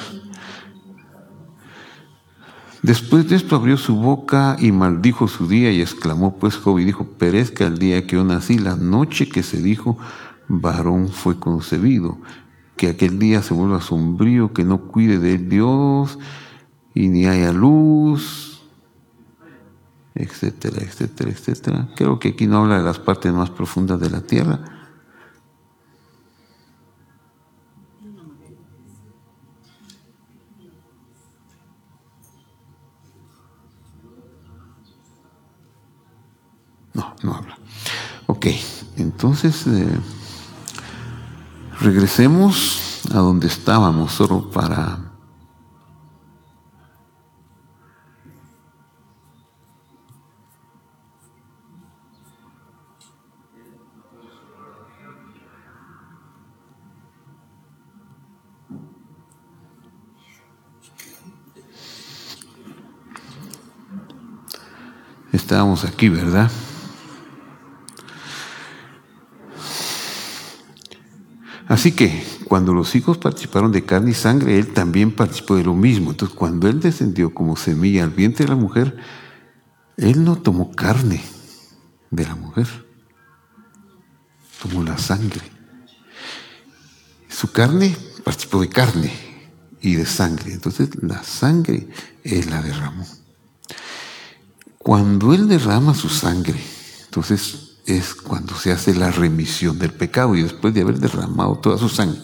Después de esto abrió su boca y maldijo su día y exclamó pues Job y dijo, perezca el día que yo nací, la noche que se dijo, varón fue concebido, que aquel día se vuelva sombrío, que no cuide de Dios y ni haya luz, etcétera, etcétera, etcétera. Creo que aquí no habla de las partes más profundas de la tierra, No, no habla. Ok, entonces eh, regresemos a donde estábamos, solo para... Estábamos aquí, ¿verdad? Así que cuando los hijos participaron de carne y sangre, él también participó de lo mismo. Entonces, cuando él descendió como semilla al vientre de la mujer, él no tomó carne de la mujer, tomó la sangre. Su carne participó de carne y de sangre. Entonces, la sangre él la derramó. Cuando él derrama su sangre, entonces es cuando se hace la remisión del pecado y después de haber derramado toda su sangre.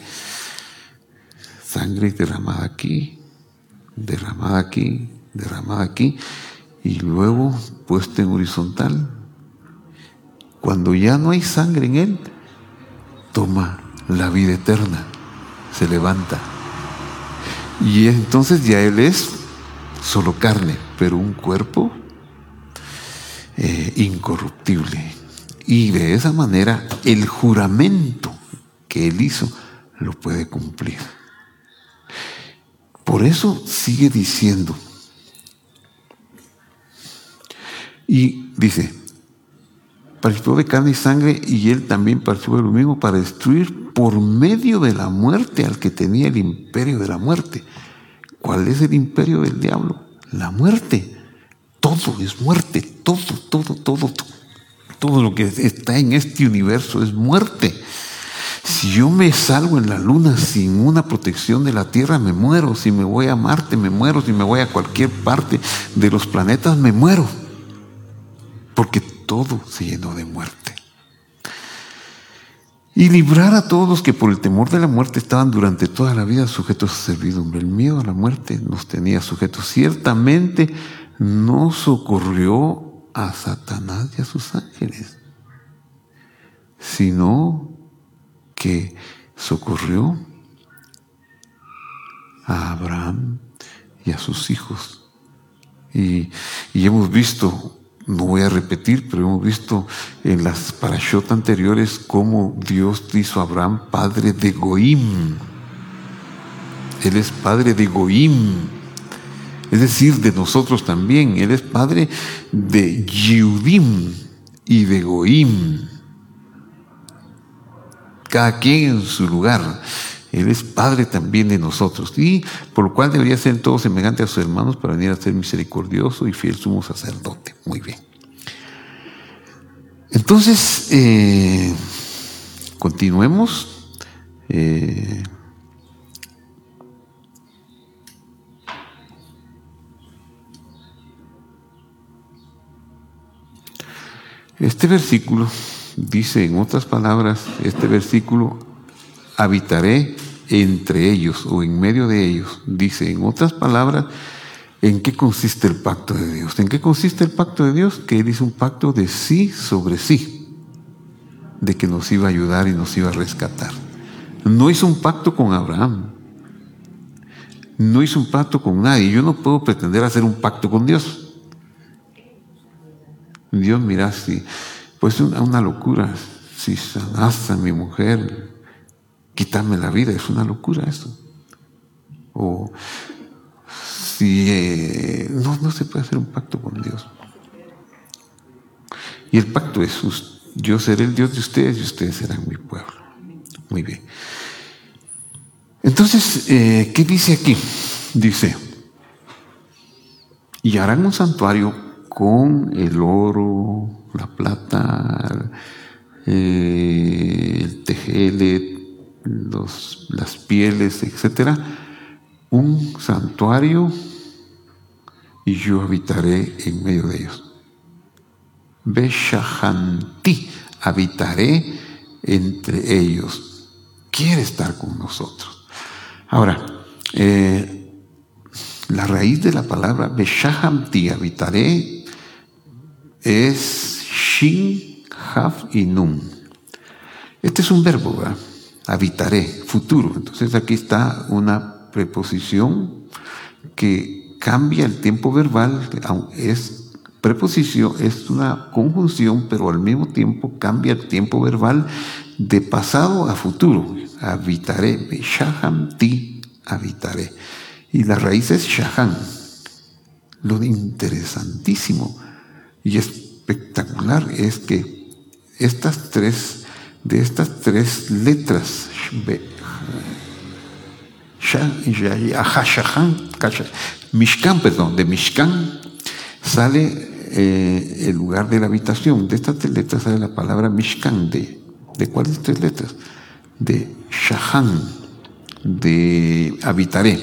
Sangre derramada aquí, derramada aquí, derramada aquí y luego puesta en horizontal. Cuando ya no hay sangre en él, toma la vida eterna, se levanta. Y entonces ya él es solo carne, pero un cuerpo eh, incorruptible. Y de esa manera el juramento que él hizo lo puede cumplir. Por eso sigue diciendo, y dice, participó de carne y sangre y él también participó de lo mismo para destruir por medio de la muerte al que tenía el imperio de la muerte. ¿Cuál es el imperio del diablo? La muerte. Todo es muerte, todo, todo, todo, todo. Lo que está en este universo es muerte. Si yo me salgo en la luna sin una protección de la Tierra, me muero. Si me voy a Marte, me muero. Si me voy a cualquier parte de los planetas, me muero. Porque todo se llenó de muerte. Y librar a todos los que por el temor de la muerte estaban durante toda la vida sujetos a servidumbre. El miedo a la muerte nos tenía sujetos. Ciertamente no socorrió a Satanás y a sus ángeles, sino que socorrió a Abraham y a sus hijos. Y, y hemos visto no voy a repetir, pero hemos visto en las parashot anteriores cómo Dios hizo a Abraham padre de Goim. Él es padre de Goim. Es decir, de nosotros también. Él es padre de Yudim y de Goim. Cada quien en su lugar. Él es Padre también de nosotros, y por lo cual debería ser todo semejante a sus hermanos para venir a ser misericordioso y fiel sumo sacerdote. Muy bien. Entonces, eh, continuemos. Eh, este versículo dice, en otras palabras, este versículo habitaré entre ellos o en medio de ellos. Dice, en otras palabras, ¿en qué consiste el pacto de Dios? ¿En qué consiste el pacto de Dios? Que Él hizo un pacto de sí sobre sí, de que nos iba a ayudar y nos iba a rescatar. No hizo un pacto con Abraham, no hizo un pacto con nadie. Yo no puedo pretender hacer un pacto con Dios. Dios, mira, si, pues una, una locura, si sanaste a mi mujer, quitarme la vida, es una locura eso. O si eh, no, no se puede hacer un pacto con Dios. Y el pacto es, yo seré el Dios de ustedes y ustedes serán mi pueblo. Muy bien. Entonces, eh, ¿qué dice aquí? Dice, y harán un santuario con el oro, la plata, eh, el tejele, las pieles, etcétera, un santuario y yo habitaré en medio de ellos. Beshahanti, habitaré entre ellos. Quiere estar con nosotros. Ahora, eh, la raíz de la palabra Beshahanti, habitaré, es Shin, Haf y Nun. Este es un verbo, ¿verdad? habitaré, futuro. Entonces aquí está una preposición que cambia el tiempo verbal, es preposición, es una conjunción, pero al mismo tiempo cambia el tiempo verbal de pasado a futuro. Habitaré, Shaham ti habitaré. Y la raíz es Shahan. Lo interesantísimo y espectacular es que estas tres de estas tres letras, Mishkan, perdón, de Mishkan sale eh, el lugar de la habitación. De estas tres letras sale la palabra Mishkan. ¿De, de cuáles tres letras? De Shahan, de habitaré.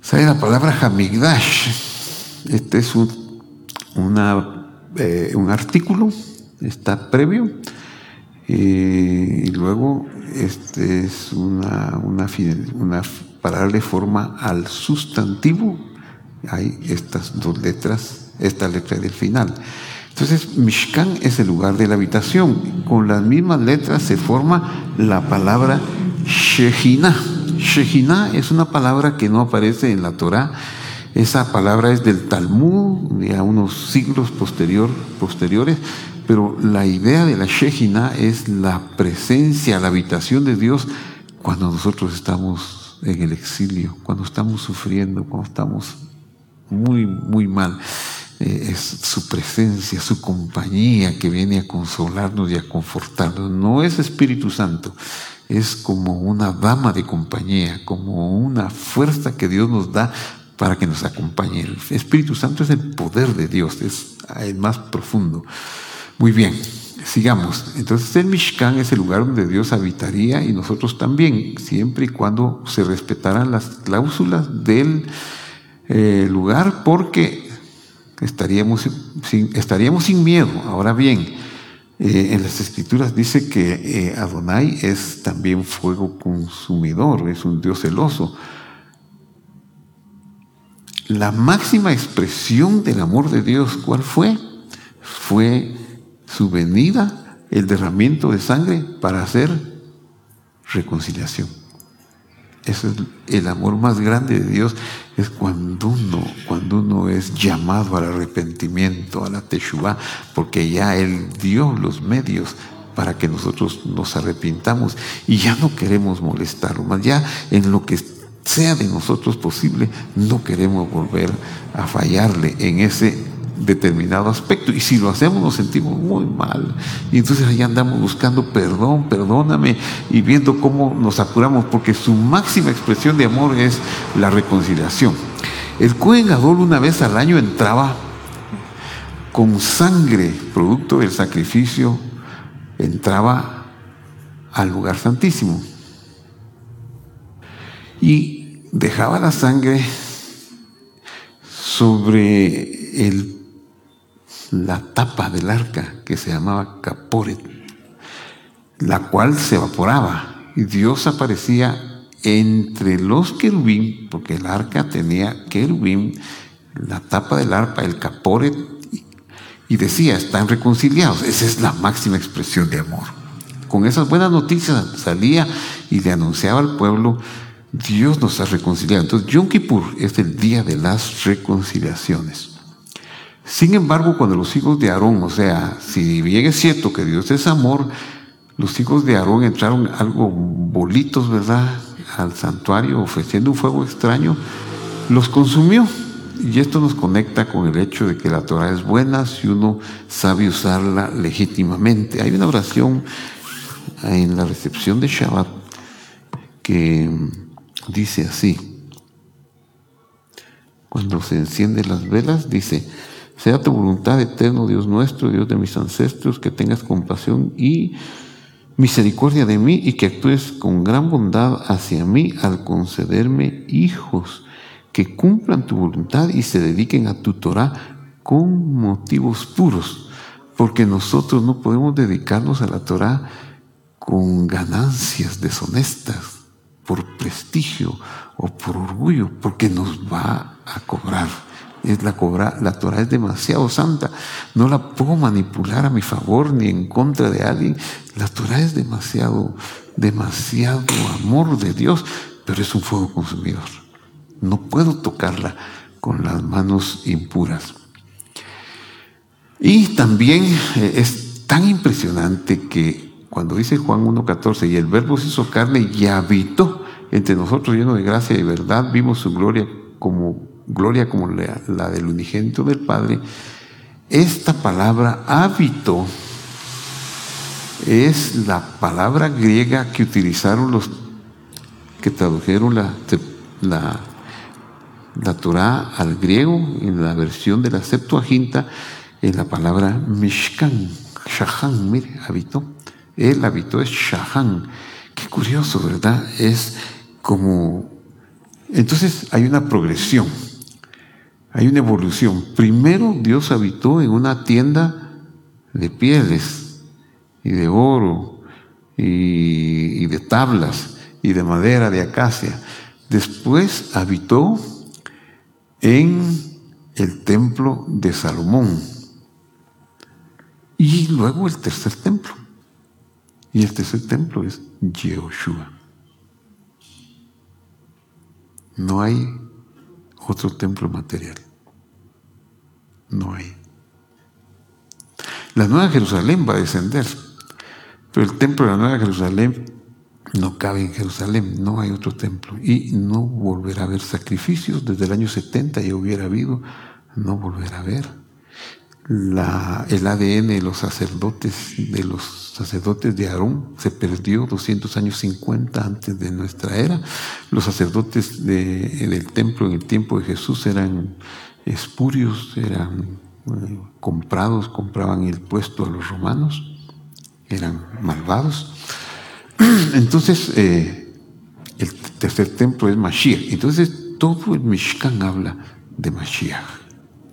Sale la palabra Hamigdash. Este es un, una, eh, un artículo, está previo y luego este es una, una, una, para darle forma al sustantivo, hay estas dos letras, esta letra del final. Entonces, Mishkan es el lugar de la habitación. Con las mismas letras se forma la palabra Shejina. Shejina es una palabra que no aparece en la Torah. Esa palabra es del Talmud, de unos siglos posterior, posteriores, pero la idea de la Shejina es la presencia, la habitación de Dios cuando nosotros estamos en el exilio, cuando estamos sufriendo, cuando estamos muy, muy mal. Eh, es su presencia, su compañía que viene a consolarnos y a confortarnos. No es Espíritu Santo, es como una dama de compañía, como una fuerza que Dios nos da para que nos acompañe. El Espíritu Santo es el poder de Dios, es el más profundo. Muy bien, sigamos. Entonces el Mishkan es el lugar donde Dios habitaría y nosotros también, siempre y cuando se respetaran las cláusulas del eh, lugar, porque estaríamos sin, estaríamos sin miedo. Ahora bien, eh, en las escrituras dice que eh, Adonai es también fuego consumidor, es un Dios celoso. La máxima expresión del amor de Dios, ¿cuál fue? Fue su venida, el derramamiento de sangre para hacer reconciliación. Ese es el amor más grande de Dios, es cuando uno, cuando uno es llamado al arrepentimiento, a la teshuva, porque ya Él dio los medios para que nosotros nos arrepintamos y ya no queremos molestarlo, más ya en lo que sea de nosotros posible, no queremos volver a fallarle en ese determinado aspecto. Y si lo hacemos nos sentimos muy mal. Y entonces ahí andamos buscando perdón, perdóname, y viendo cómo nos apuramos, porque su máxima expresión de amor es la reconciliación. El Cohen Gadol una vez al año entraba con sangre, producto del sacrificio, entraba al lugar santísimo. Y dejaba la sangre sobre el la tapa del arca que se llamaba Caporet, la cual se evaporaba y Dios aparecía entre los querubín, porque el arca tenía querubín, la tapa del arpa, el Caporet, y decía, están reconciliados. Esa es la máxima expresión de amor. Con esas buenas noticias salía y le anunciaba al pueblo, Dios nos ha reconciliado. Entonces, Yom Kippur es el día de las reconciliaciones. Sin embargo, cuando los hijos de Aarón, o sea, si bien es cierto que Dios es amor, los hijos de Aarón entraron algo bolitos, ¿verdad?, al santuario ofreciendo un fuego extraño, los consumió. Y esto nos conecta con el hecho de que la Torah es buena si uno sabe usarla legítimamente. Hay una oración en la recepción de Shabbat que dice así. Cuando se encienden las velas, dice, sea tu voluntad, eterno Dios nuestro, Dios de mis ancestros, que tengas compasión y misericordia de mí y que actúes con gran bondad hacia mí al concederme hijos que cumplan tu voluntad y se dediquen a tu Torah con motivos puros, porque nosotros no podemos dedicarnos a la Torah con ganancias deshonestas, por prestigio o por orgullo, porque nos va a cobrar es la, cobra, la Torah es demasiado santa, no la puedo manipular a mi favor ni en contra de alguien. La Torah es demasiado, demasiado amor de Dios, pero es un fuego consumidor. No puedo tocarla con las manos impuras. Y también eh, es tan impresionante que cuando dice Juan 1.14, y el verbo se hizo carne y habitó entre nosotros lleno de gracia y verdad, vimos su gloria como gloria como la, del unigénito del Padre, esta palabra hábito es la palabra griega que utilizaron los que tradujeron la, la, la Torah al griego en la versión de la Septuaginta, en la palabra Mishkan, Shahan, mire, habitó. El habitó es Shahan. Qué curioso, ¿verdad? Es como... Entonces hay una progresión. Hay una evolución. Primero Dios habitó en una tienda de pieles y de oro y, de tablas y de madera de acacia. Después habitó en el templo de Salomón. Y luego el tercer templo. Y el tercer templo es Yehoshua. No hay otro templo material. No hay. La Nueva Jerusalén va a descender, pero el templo de la Nueva Jerusalén no cabe en Jerusalén, no hay otro templo. Y no volverá a haber sacrificios. Desde el año 70 ya hubiera habido, no volverá a haber. El ADN de los sacerdotes, de los sacerdotes de Aarón, se perdió 200 años 50 antes de nuestra era. Los sacerdotes del templo en el tiempo de Jesús eran espurios, eran eh, comprados, compraban el puesto a los romanos, eran malvados. Entonces, eh, el tercer templo es Mashiach. Entonces, todo el Mishkan habla de Mashiach,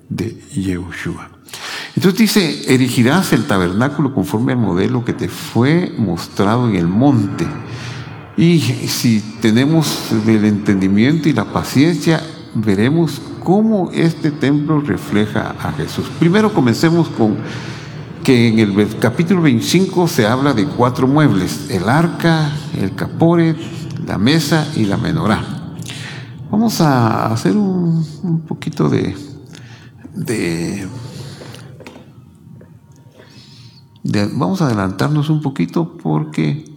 de Yehoshua. Entonces dice, erigirás el tabernáculo conforme al modelo que te fue mostrado en el monte. Y si tenemos el entendimiento y la paciencia, veremos cómo este templo refleja a Jesús. Primero comencemos con que en el capítulo 25 se habla de cuatro muebles, el arca, el capore, la mesa y la menorá. Vamos a hacer un, poquito de, de, Vamos a adelantarnos un poquito porque...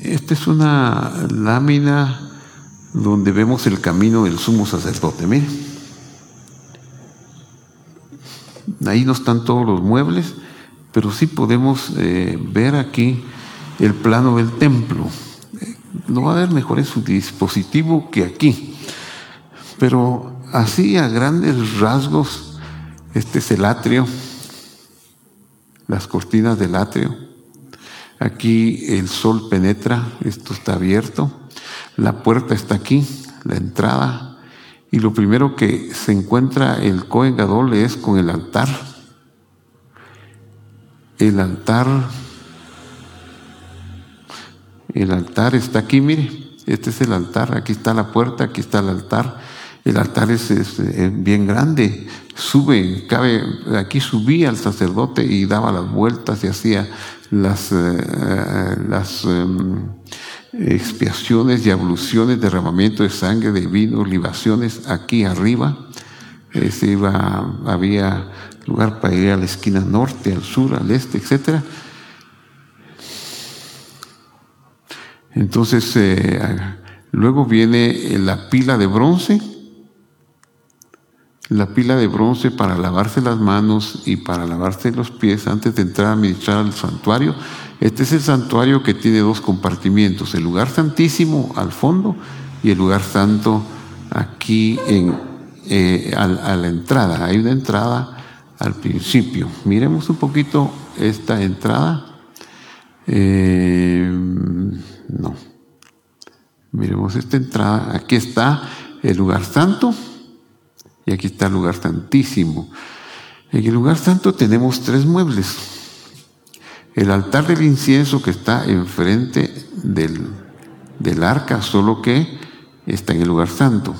Esta es una lámina donde vemos el camino del sumo sacerdote. Miren. Ahí no están todos los muebles, pero sí podemos eh, ver aquí el plano del templo. Lo va a ver mejor en su dispositivo que aquí. Pero así a grandes rasgos, este es el atrio, las cortinas del atrio Aquí el sol penetra, esto está abierto, la puerta está aquí, la entrada, y lo primero que se encuentra el Cohen Gadol es con el altar. El altar, el altar está aquí, mire, este es el altar, aquí está la puerta, aquí está el altar. El altar es, bien grande, sube, cabe, aquí subía el sacerdote y daba las vueltas y hacía las, eh, las em, expiaciones y abluciones, derramamiento de sangre, de vino, libaciones aquí arriba. Se iba, había lugar para ir a la esquina norte, al sur, al este, etc. Entonces, eh, luego viene la pila de bronce la pila de bronce para lavarse las manos y para lavarse los pies antes de entrar a ministrar al santuario. Este es el santuario que tiene dos compartimientos, el lugar santísimo al fondo y el lugar santo aquí en, eh, a, la entrada. Hay una entrada al principio. Miremos un poquito esta entrada. Eh, no. Miremos esta entrada. Aquí está el lugar santo y aquí está el lugar santísimo. En el lugar santo tenemos tres muebles. El altar del incienso que está enfrente del, del arca, solo que está en el lugar santo.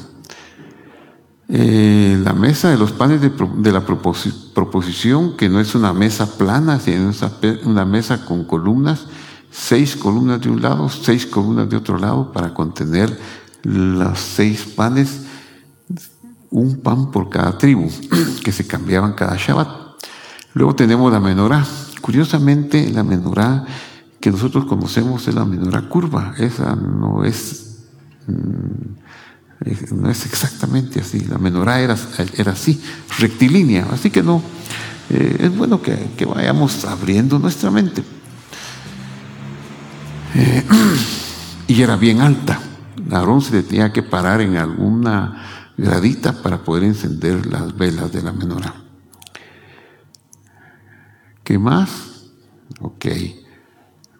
Eh, la mesa de los panes de, la proposición, que no es una mesa plana, sino una mesa con columnas, seis columnas de un lado, seis columnas de otro lado, para contener los seis panes un pan por cada tribu, que se cambiaban cada Shabbat. Luego tenemos la menorá. Curiosamente, la menorá que nosotros conocemos es la menorá curva. Esa no es, mm, no es exactamente así. La menorá era, era así, rectilínea. Así que no, eh, es bueno que, vayamos abriendo nuestra mente. Eh, y era bien alta. Aarón se tenía que parar en alguna gradita para poder encender las velas de la menorá. ¿Qué más? Ok,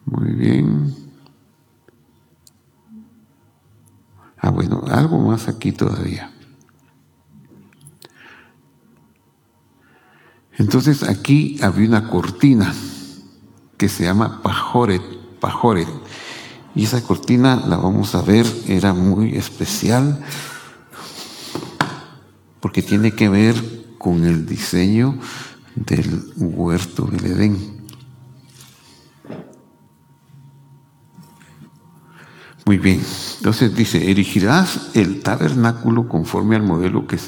muy bien. Ah, bueno, algo más aquí todavía. Entonces aquí había una cortina que se llama pajoret, pajoret. Y esa cortina la vamos a ver, era muy especial porque tiene que ver con el diseño del huerto del Edén. Muy bien, entonces dice, erigirás el tabernáculo conforme al modelo que,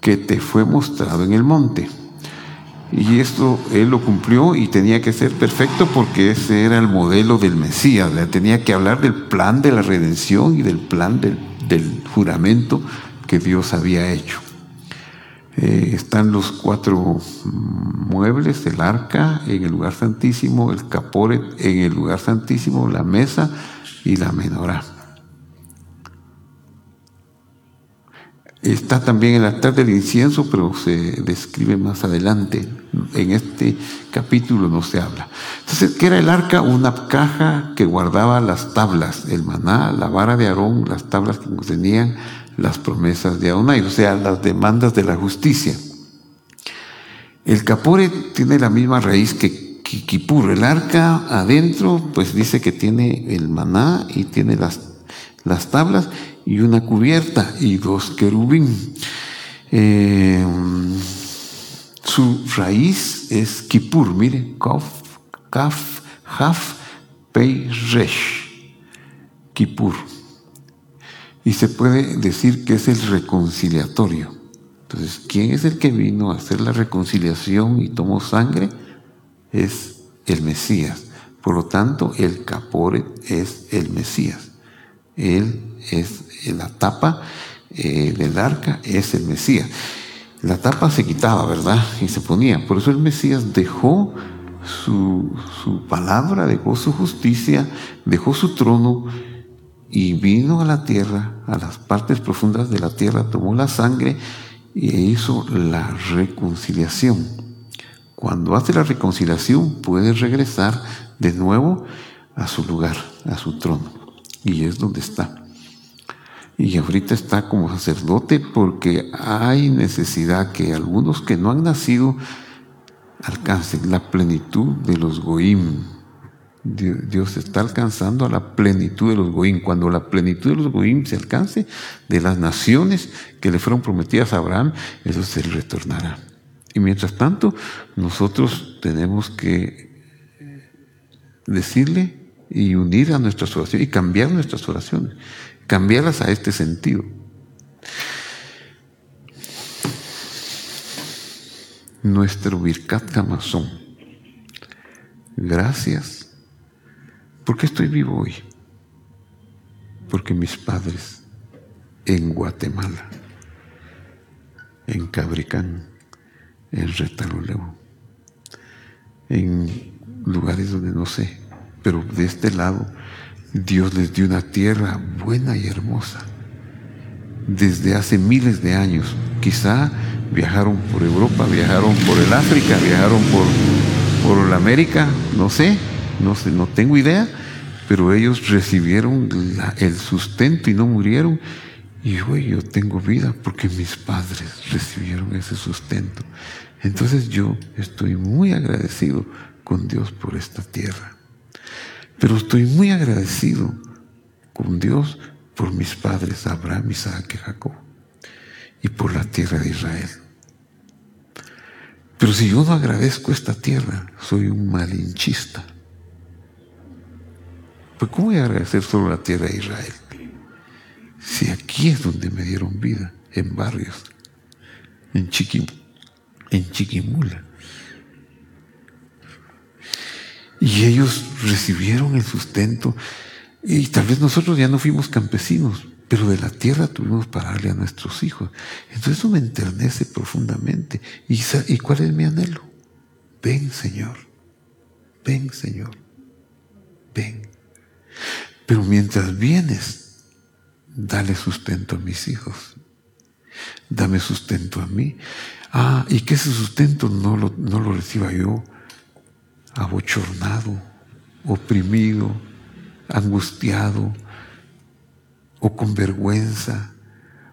que te fue mostrado en el monte. Y esto él lo cumplió y tenía que ser perfecto porque ese era el modelo del Mesías. Tenía que hablar del plan de la redención y del plan del, juramento que Dios había hecho. Eh, están los cuatro muebles, el arca en el lugar santísimo, el caporet en el lugar santísimo, la mesa y la menorá. Está también el altar del incienso, pero se describe más adelante. En este capítulo no se habla. Entonces, ¿qué era el arca? Una caja que guardaba las tablas, el maná, la vara de Aarón, las tablas que contenían las promesas de Adonai, o sea, las demandas de la justicia. El capore tiene la misma raíz que Kipur. El arca adentro, pues dice que tiene el maná y tiene las, las tablas y una cubierta y dos querubín. Eh, su raíz es Kippur, mire, Kaf, Kaf, Haf, Pei, Resh, Kippur. Y se puede decir que es el reconciliatorio. Entonces, ¿quién es el que vino a hacer la reconciliación y tomó sangre? Es el Mesías. Por lo tanto, el Caporet es el Mesías. Él es la tapa eh, del arca, es el Mesías. La tapa se quitaba, ¿verdad? Y se ponía. Por eso el Mesías dejó su, su palabra, dejó su justicia, dejó su trono y vino a la tierra, a las partes profundas de la tierra, tomó la sangre y hizo la reconciliación. Cuando hace la reconciliación puede regresar de nuevo a su lugar, a su trono. Y es donde está. Y ahorita está como sacerdote porque hay necesidad que algunos que no han nacido alcancen la plenitud de los goim. Dios está alcanzando a la plenitud de los goim. Cuando la plenitud de los goim se alcance de las naciones que le fueron prometidas a Abraham, eso se retornará. Y mientras tanto, nosotros tenemos que decirle y unir a nuestras oraciones y cambiar nuestras oraciones cambiarlas a este sentido. Nuestro Birkat. Gracias. porque estoy vivo hoy? Porque mis padres en Guatemala, en Cabricán, en Retaloleo, en lugares donde no sé, pero de este lado Dios les dio una tierra buena y hermosa. Desde hace miles de años, quizá viajaron por Europa, viajaron por el África, viajaron por, por la América, no sé, no sé, no tengo idea, pero ellos recibieron el sustento y no murieron. Y hoy yo tengo vida porque mis padres recibieron ese sustento. Entonces yo estoy muy agradecido con Dios por esta tierra. Pero estoy muy agradecido con Dios por mis padres Abraham, Isaac y Jacob y por la tierra de Israel. Pero si yo no agradezco esta tierra, soy un malinchista. Pues ¿cómo voy a agradecer solo la tierra de Israel? Si aquí es donde me dieron vida, en barrios, en, en Chiquimula, Y ellos recibieron el sustento. Y tal vez nosotros ya no fuimos campesinos, pero de la tierra tuvimos para darle a nuestros hijos. Entonces eso me enternece profundamente. ¿Y, ¿Y cuál es mi anhelo? Ven, Señor. Ven, Señor. Ven. Pero mientras vienes, dale sustento a mis hijos. Dame sustento a mí. Ah, y que ese sustento no lo, no lo reciba yo abochornado, oprimido, angustiado, o con vergüenza,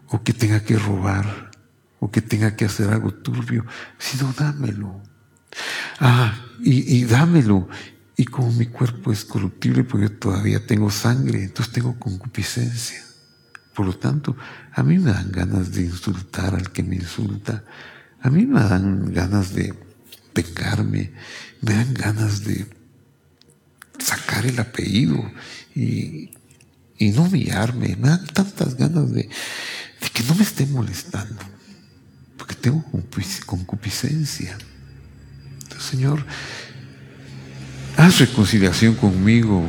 o que tenga que robar, o que tenga que hacer algo turbio, sino dámelo. Ah, y, dámelo. Y como mi cuerpo es corruptible, porque todavía tengo sangre, entonces tengo concupiscencia. Por lo tanto, a mí me dan ganas de insultar al que me insulta. A mí me dan ganas de pecarme, me dan ganas de sacar el apellido y, no humillarme, me dan tantas ganas de, que no me esté molestando, porque tengo concupiscencia. Entonces, Señor, haz reconciliación conmigo.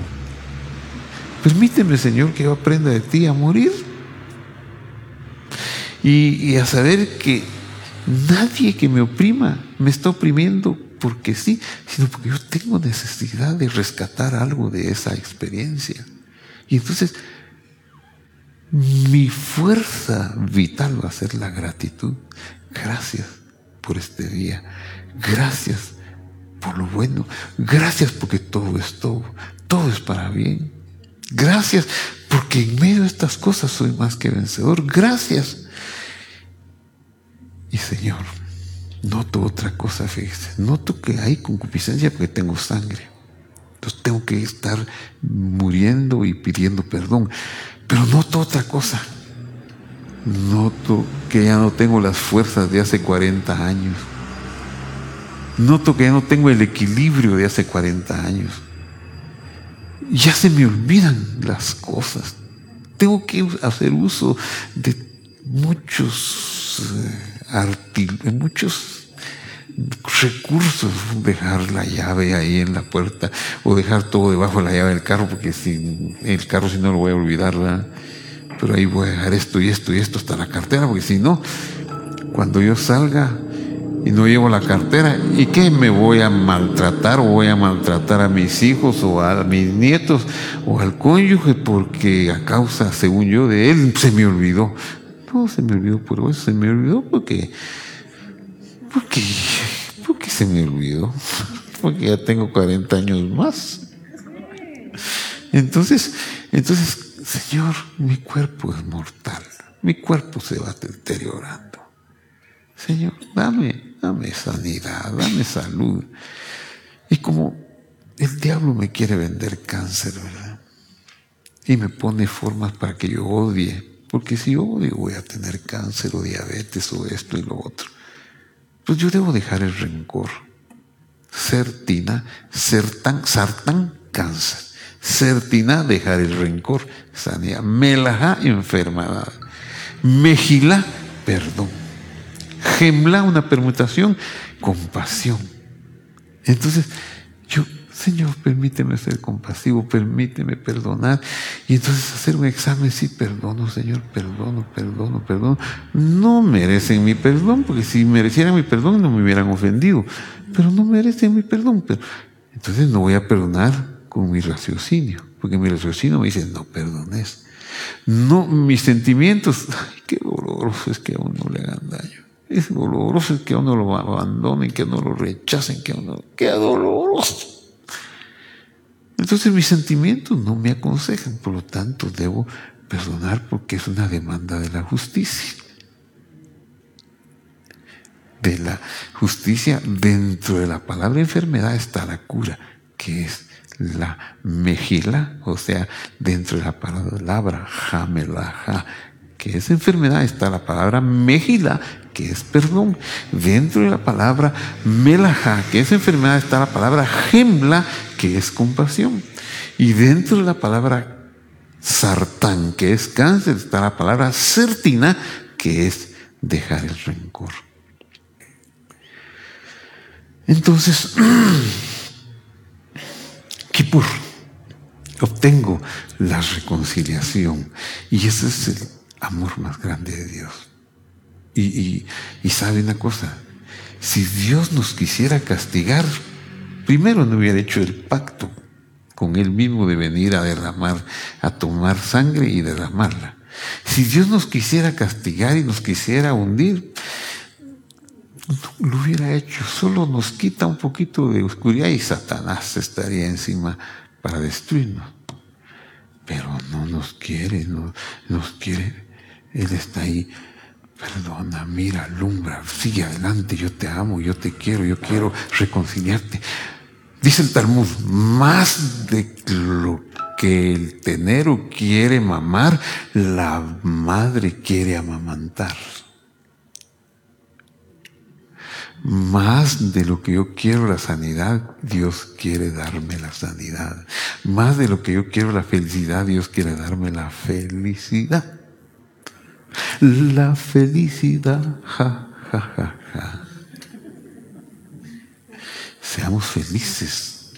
Permíteme, Señor, que yo aprenda de ti a morir y, a saber que nadie que me oprima me está oprimiendo porque sí, sino porque yo tengo necesidad de rescatar algo de esa experiencia. Y entonces mi fuerza vital va a ser la gratitud. Gracias por este día. Gracias por lo bueno. Gracias porque todo es todo. Todo es para bien. Gracias porque en medio de estas cosas soy más que vencedor. Gracias y Señor, noto otra cosa, fíjese, noto que hay concupiscencia porque tengo sangre. Entonces tengo que estar muriendo y pidiendo perdón. Pero noto otra cosa. Noto que ya no tengo las fuerzas de hace 40 años. Noto que ya no tengo el equilibrio de hace 40 años. Ya se me olvidan las cosas. Tengo que hacer uso de muchos eh, muchos recursos, dejar la llave ahí en la puerta o dejar todo debajo de la llave del carro, porque si el carro si no lo voy a olvidar, pero ahí voy a dejar esto y esto y esto hasta la cartera, porque si no, cuando yo salga y no llevo la cartera, ¿y qué me voy a maltratar o voy a maltratar a mis hijos o a mis nietos o al cónyuge porque a causa, según yo, de él se me olvidó? Se me olvidó por eso, se me olvidó porque, porque, porque se me olvidó, porque ya tengo 40 años más. Entonces, entonces, Señor, mi cuerpo es mortal, mi cuerpo se va deteriorando. Señor, dame, dame sanidad, dame salud. Y como el diablo me quiere vender cáncer, ¿verdad? Y me pone formas para que yo odie porque si odio voy a tener cáncer o diabetes o esto y lo otro. Pues yo debo dejar el rencor. Certina, tan sartán, cáncer. Certina, dejar el rencor, sanidad. Melajá, enfermedad. Mejilá, perdón. Gemla, una permutación, compasión. Entonces, yo Señor, permíteme ser compasivo, permíteme perdonar. Y entonces hacer un examen, sí, perdono, Señor, perdono, perdono, perdono. No merecen mi perdón, porque si merecieran mi perdón no me hubieran ofendido. Pero no merecen mi perdón. Entonces no voy a perdonar con mi raciocinio, porque mi raciocinio me dice, no perdones. No, mis sentimientos, qué doloroso es que a uno le hagan daño. Es doloroso que a uno lo abandonen, que a uno lo rechacen, que a uno... ¡Qué doloroso! Entonces mis sentimientos no me aconsejan, por lo tanto debo perdonar porque es una demanda de la justicia. De la justicia, dentro de la palabra enfermedad está la cura, que es la mejila, o sea, dentro de la palabra jamelaja, que es enfermedad, está la palabra mejila, es perdón. Dentro de la palabra melaja, que es enfermedad, está la palabra gemla, que es compasión. Y dentro de la palabra sartán, que es cáncer, está la palabra certina, que es dejar el rencor. Entonces, por obtengo la reconciliación. Y ese es el amor más grande de Dios. Y, sabe una cosa, si Dios nos quisiera castigar, primero no hubiera hecho el pacto con Él mismo de venir a derramar, a tomar sangre y derramarla. Si Dios nos quisiera castigar y nos quisiera hundir, lo hubiera hecho. Solo nos quita un poquito de oscuridad y Satanás estaría encima para destruirnos. Pero no nos quiere, no nos quiere. Él está ahí. Perdona, mira, alumbra, sigue adelante, yo te amo, yo te quiero, yo quiero reconciliarte. Dice el Talmud, más de lo que el tenero quiere mamar, la madre quiere amamantar. Más de lo que yo quiero la sanidad, Dios quiere darme la sanidad. Más de lo que yo quiero la felicidad, Dios quiere darme la felicidad. La felicidad, ja, ja, ja, ja. Seamos felices,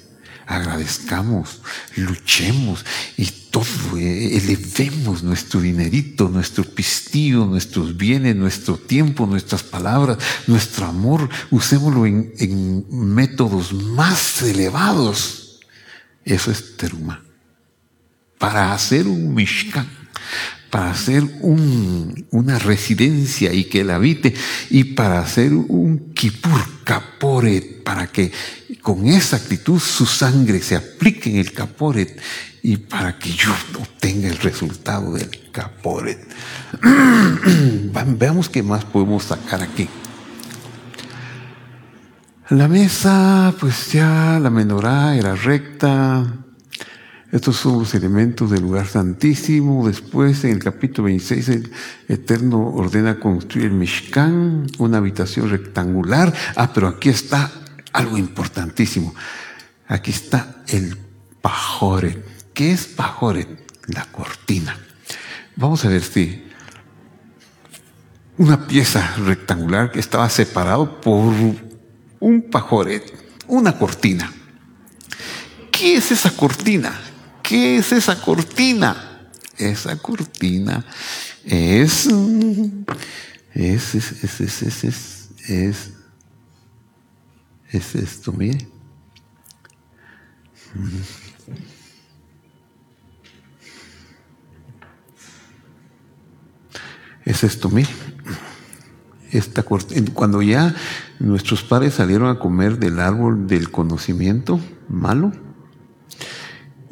agradezcamos, luchemos y todo, eh, elevemos nuestro dinerito, nuestro pistillo, nuestros bienes, nuestro tiempo, nuestras palabras, nuestro amor, usémoslo en, métodos más elevados. Eso es teruma. Para hacer un mishkan, para hacer una residencia y que la habite, y para hacer un kipur, caporet, para que con esa actitud su sangre se aplique en el caporet y para que yo obtenga el resultado del caporet. Veamos qué más podemos sacar aquí. La mesa, pues ya la menorá era recta, estos son los elementos del lugar santísimo. Después, en el capítulo 26, el Eterno ordena construir el Mishkan, una habitación rectangular. Ah, pero aquí está algo importantísimo. Aquí está el Pajoret. ¿Qué es Pajoret? La cortina. Vamos a ver si una pieza rectangular que estaba separado por un Pajoret, una cortina. ¿Qué es esa cortina? ¿Qué es esa cortina? Esa cortina es, es, es, es, es, es, es, es esto, mire. Es esto, mire. Esta cuando ya nuestros padres salieron a comer del árbol del conocimiento malo,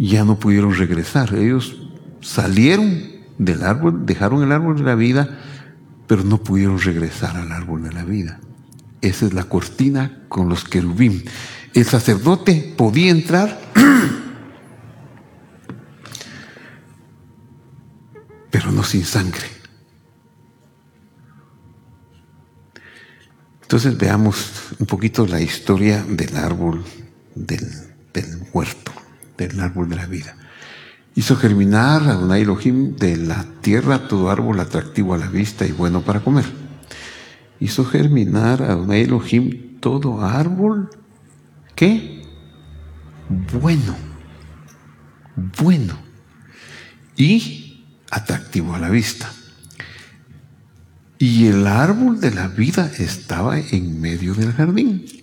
ya no pudieron regresar. Ellos salieron del árbol, dejaron el árbol de la vida, pero no pudieron regresar al árbol de la vida. Esa es la cortina con los querubín. El sacerdote podía entrar, pero no sin sangre. Entonces veamos un poquito la historia del árbol del, del huerto del árbol de la vida. Hizo germinar a Adonai Elohim de la tierra todo árbol atractivo a la vista y bueno para comer. Hizo germinar a Adonai Elohim todo árbol ¿qué? Bueno, bueno y atractivo a la vista. Y el árbol de la vida estaba en medio del jardín.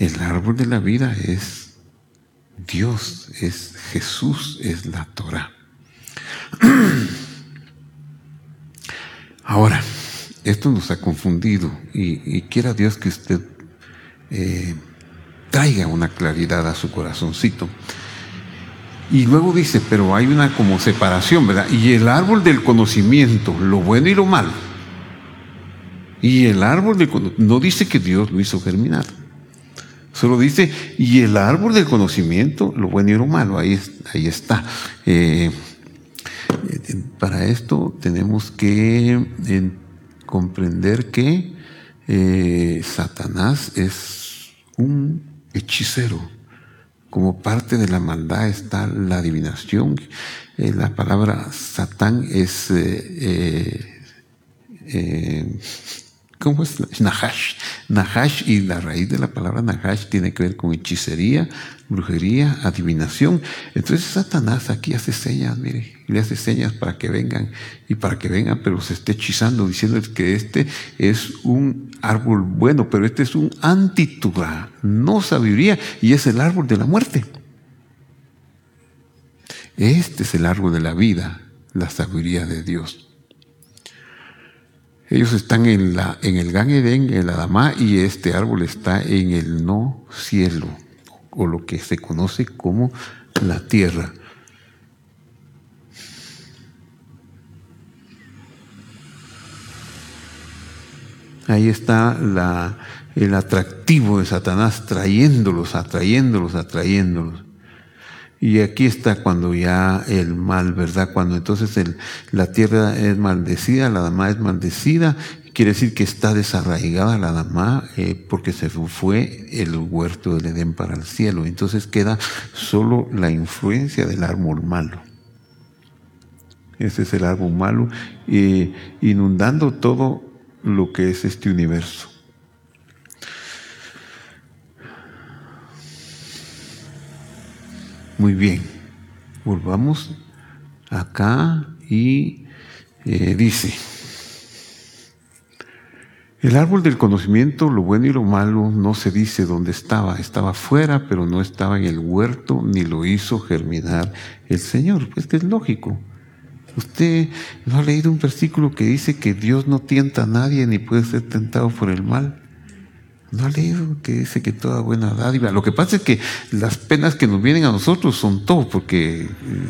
El árbol de la vida es Dios, es Jesús, es la Torah. Ahora, esto nos ha confundido y, quiera Dios que usted eh, traiga una claridad a su corazoncito. Y luego dice, pero hay una como separación, ¿verdad? Y el árbol del conocimiento, lo bueno y lo malo. Y el árbol del conocimiento, no dice que Dios lo hizo germinar. Solo dice, y el árbol del conocimiento, lo bueno y lo malo, ahí, ahí está. Eh, para esto tenemos que comprender que eh, Satanás es un hechicero. Como parte de la maldad está la adivinación. Eh, la palabra Satán es ¿Cómo es? Nahash. Nahash y la raíz de la palabra Nahash tiene que ver con hechicería, brujería, adivinación. Entonces Satanás aquí hace señas, mire, le hace señas para que vengan y para que vengan, pero se esté hechizando, diciendo que este es un árbol bueno, pero este es un antitura, no sabiduría, y es el árbol de la muerte. Este es el árbol de la vida, la sabiduría de Dios. Ellos están en, la, en el Gan Eden, en la Adamá, y este árbol está en el no cielo, o lo que se conoce como la tierra. Ahí está el atractivo de Satanás trayéndolos, atrayéndolos, atrayéndolos. Y aquí está cuando ya el mal, ¿verdad? Cuando entonces la tierra es maldecida, la dama es maldecida, quiere decir que está desarraigada la dama eh, porque se fue el huerto del Edén para el cielo. Entonces queda solo la influencia del árbol malo. Ese es el árbol malo, eh, inundando todo lo que es este universo. Muy bien, volvamos acá y eh, dice, el árbol del conocimiento, lo bueno y lo malo, no se dice dónde estaba. Estaba fuera, pero no estaba en el huerto, ni lo hizo germinar el Señor. Pues que es lógico. Usted no ha leído un versículo que dice que Dios no tienta a nadie ni puede ser tentado por el mal. No leído que dice que toda buena dádiva. Lo que pasa es que las penas que nos vienen a nosotros son todo, porque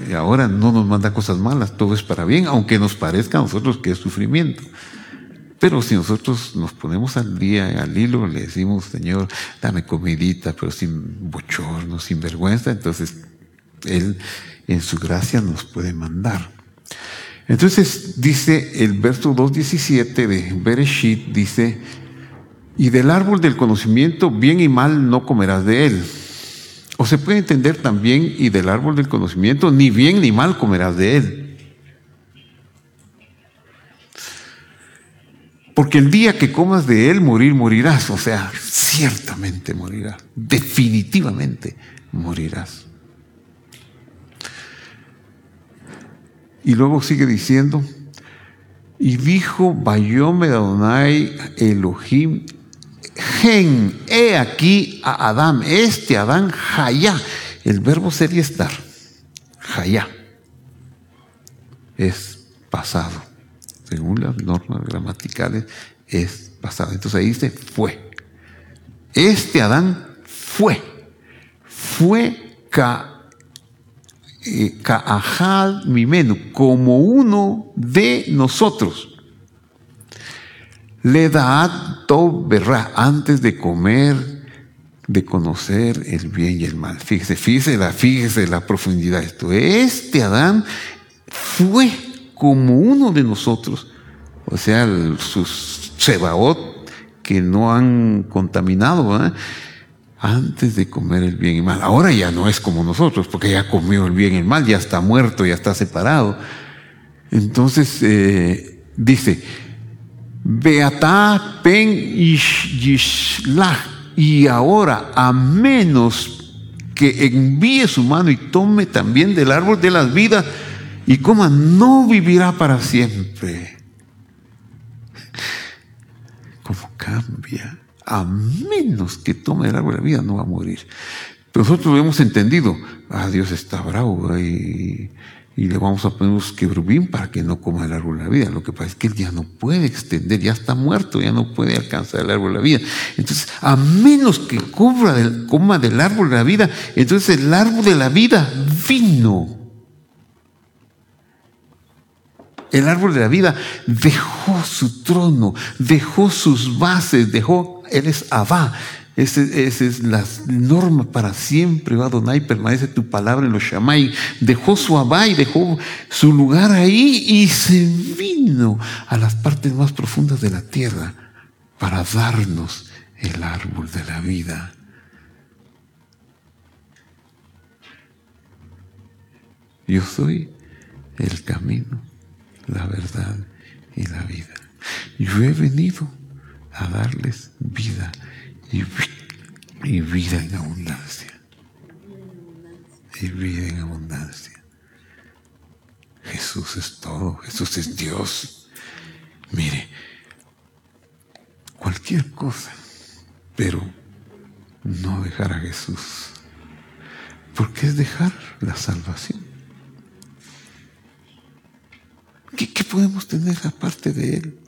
eh, ahora no nos manda cosas malas, todo es para bien, aunque nos parezca a nosotros que es sufrimiento. Pero si nosotros nos ponemos al día, al hilo, le decimos, Señor, dame comidita, pero sin bochorno, sin vergüenza, entonces Él en su gracia nos puede mandar. Entonces dice el verso 2.17 de Bereshit, dice, y del árbol del conocimiento, bien y mal no comerás de él. O se puede entender también, y del árbol del conocimiento, ni bien ni mal comerás de él. Porque el día que comas de él, morir, morirás. O sea, ciertamente morirás. Definitivamente morirás. Y luego sigue diciendo, y dijo Bayome Adonai Elohim gen, he aquí a Adán, este Adán, Jaya. El verbo ser y estar, Jaya, es pasado. Según las normas gramaticales, es pasado. Entonces ahí dice fue. Este Adán fue. Fue ca, eh, mi mimenu, como uno de nosotros. Le da todo verá antes de comer, de conocer el bien y el mal. Fíjese, fíjese la, fíjese la profundidad de esto. Este Adán fue como uno de nosotros, o sea, sus sebaot que no han contaminado, antes de comer el bien y el mal. Ahora ya no es como nosotros, porque ya comió el bien y el mal, ya está muerto, ya está separado. Entonces, eh, dice, Beata pen y ahora a menos que envíe su mano y tome también del árbol de las vidas y coma, no vivirá para siempre. ¿Cómo cambia? A menos que tome el árbol de la vida, no va a morir. Pero nosotros hemos entendido, ah, Dios está bravo y y le vamos a poner unos querubín para que no coma el árbol de la vida. Lo que pasa es que él ya no puede extender, ya está muerto, ya no puede alcanzar el árbol de la vida. Entonces, a menos que del, coma del árbol de la vida, entonces el árbol de la vida vino. El árbol de la vida dejó su trono, dejó sus bases, dejó, él es Abba, esa es la norma para siempre, va permanece tu palabra en los Shamay. Dejó su Abba y dejó su lugar ahí y se vino a las partes más profundas de la tierra para darnos el árbol de la vida. Yo soy el camino, la verdad y la vida. Yo he venido a darles vida y, vida en abundancia. Y vida en abundancia. Jesús es todo, Jesús es Dios. Mire, cualquier cosa, pero no dejar a Jesús. Porque es dejar la salvación. ¿Qué, qué podemos tener aparte de Él?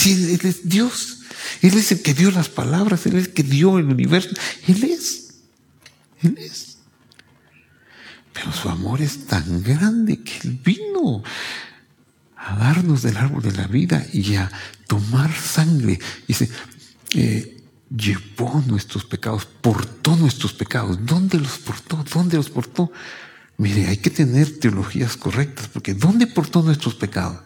Si Él es Dios. Él es el que dio las palabras, Él es el que dio el universo. Él es. Él es. Pero su amor es tan grande que Él vino a darnos del árbol de la vida y a tomar sangre. Dice, eh, llevó nuestros pecados, portó nuestros pecados. ¿Dónde los portó? ¿Dónde los portó? Mire, hay que tener teologías correctas, porque ¿dónde portó nuestros pecados?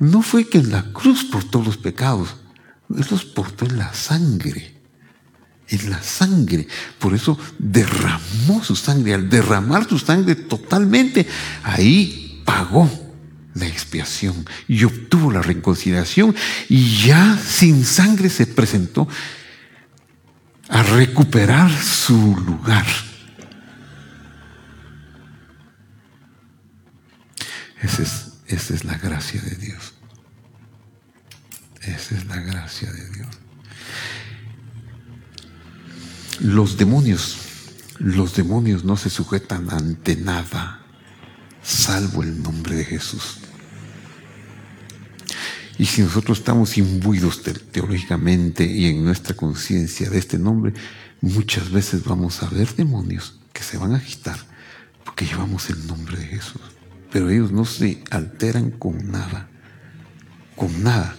No fue que en la cruz portó los pecados, Él los portó en la sangre. En la sangre. Por eso derramó su sangre. Al derramar su sangre totalmente, ahí pagó la expiación y obtuvo la reconciliación y ya sin sangre se presentó a recuperar su lugar. Esa es, esa es la gracia de Dios. Esa es la gracia de Dios. Los demonios, los demonios no se sujetan ante nada, salvo el nombre de Jesús. Y si nosotros estamos imbuidos teológicamente y en nuestra conciencia de este nombre, muchas veces vamos a ver demonios que se van a agitar porque llevamos el nombre de Jesús. Pero ellos no se alteran con nada, con nada.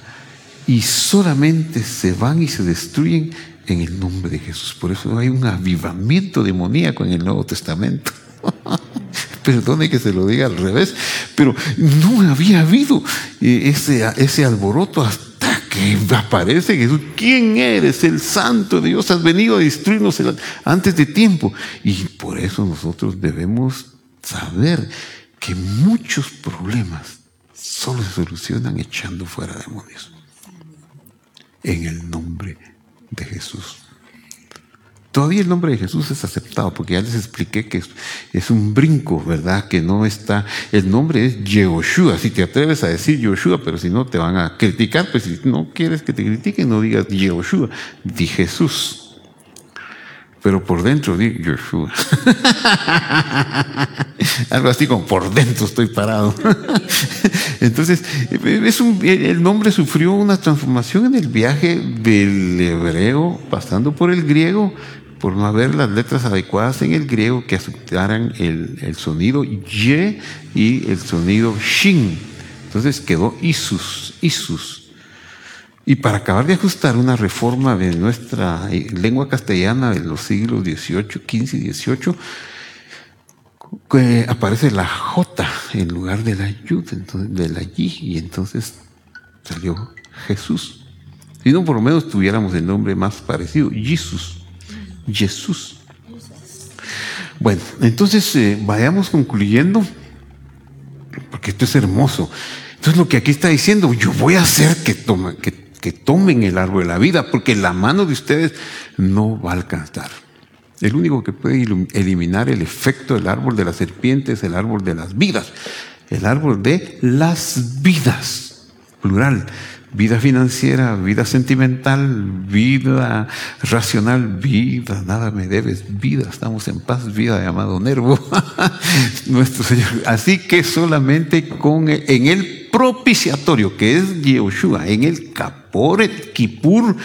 Y solamente se van y se destruyen en el nombre de Jesús. Por eso hay un avivamiento demoníaco en el Nuevo Testamento. Perdone que se lo diga al revés, pero no había habido eh, ese, ese alboroto hasta que aparece Jesús. ¿Quién eres? El santo de Dios. Has venido a destruirnos antes de tiempo. Y por eso nosotros debemos saber que muchos problemas solo se solucionan echando fuera demonios. En el nombre de Jesús. Todavía el nombre de Jesús es aceptado, porque ya les expliqué que es, un brinco, ¿verdad? Que no está. El nombre es Yehoshua. Si te atreves a decir Yehoshua, pero si no te van a criticar, pues si no quieres que te critiquen, no digas Yehoshua, di Jesús. Pero por dentro di Yehoshua. Algo así como por dentro estoy parado. Entonces, es el nombre sufrió una transformación en el viaje del hebreo, pasando por el griego, por no haber las letras adecuadas en el griego que aceptaran el, sonido ye y el sonido shin. Entonces quedó Isus, Isus. Y para acabar de ajustar una reforma de nuestra lengua castellana de los siglos XVIII, XV y XVIII, que aparece la J en lugar de la Yud, entonces, de la Y, y entonces salió Jesús. Si no, por lo menos tuviéramos el nombre más parecido, Jesús. Jesús. Bueno, entonces eh, vayamos concluyendo, porque esto es hermoso. Entonces lo que aquí está diciendo, yo voy a hacer que, que, que tomen el árbol de la vida, porque la mano de ustedes no va a alcanzar. El único que puede eliminar el efecto del árbol de la serpiente es el árbol de las vidas. El árbol de las vidas, plural vida financiera, vida sentimental, vida racional, vida, nada me debes, vida, estamos en paz, vida llamado Nervo, nuestro Señor. Así que solamente con en el propiciatorio, que es Yehoshua, en el Kaporet Kipur,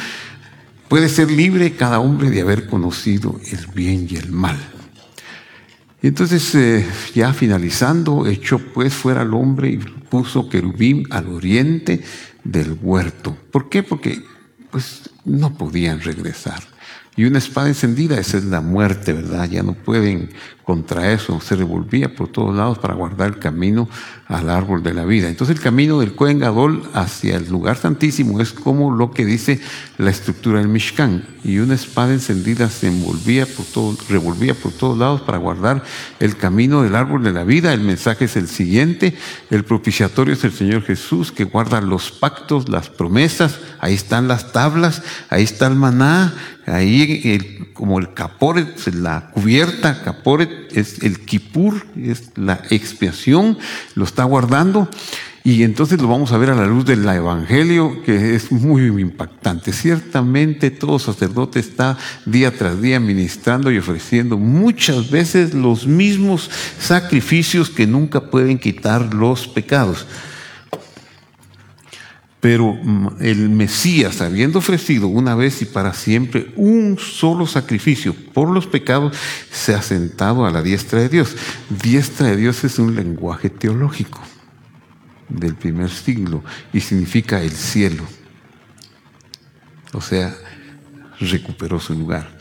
puede ser libre cada hombre de haber conocido el bien y el mal. Y entonces, eh, ya finalizando, echó pues fuera al hombre y puso querubín al oriente del huerto. ¿Por qué? Porque pues no podían regresar. Y una espada encendida, esa es la muerte, ¿verdad? Ya no pueden contra eso. Se revolvía por todos lados para guardar el camino al árbol de la vida. Entonces el camino del Cohen Gadol hacia el lugar santísimo es como lo que dice la estructura del Mishkan. Y una espada encendida se envolvía por todo, revolvía por todos lados para guardar el camino del árbol de la vida. El mensaje es el siguiente. El propiciatorio es el Señor Jesús que guarda los pactos, las promesas. Ahí están las tablas, ahí está el maná, Ahí como el caporet, la cubierta, caporet es el kipur, es la expiación, lo está guardando. Y entonces lo vamos a ver a la luz del Evangelio, que es muy impactante. Ciertamente todo sacerdote está día tras día ministrando y ofreciendo muchas veces los mismos sacrificios que nunca pueden quitar los pecados. Pero mm, el Mesías, habiendo ofrecido una vez y para siempre un solo sacrificio por los pecados, se ha sentado a la diestra de Dios. Diestra de Dios es un lenguaje teológico del primer siglo y significa el cielo. O sea, recuperó su lugar.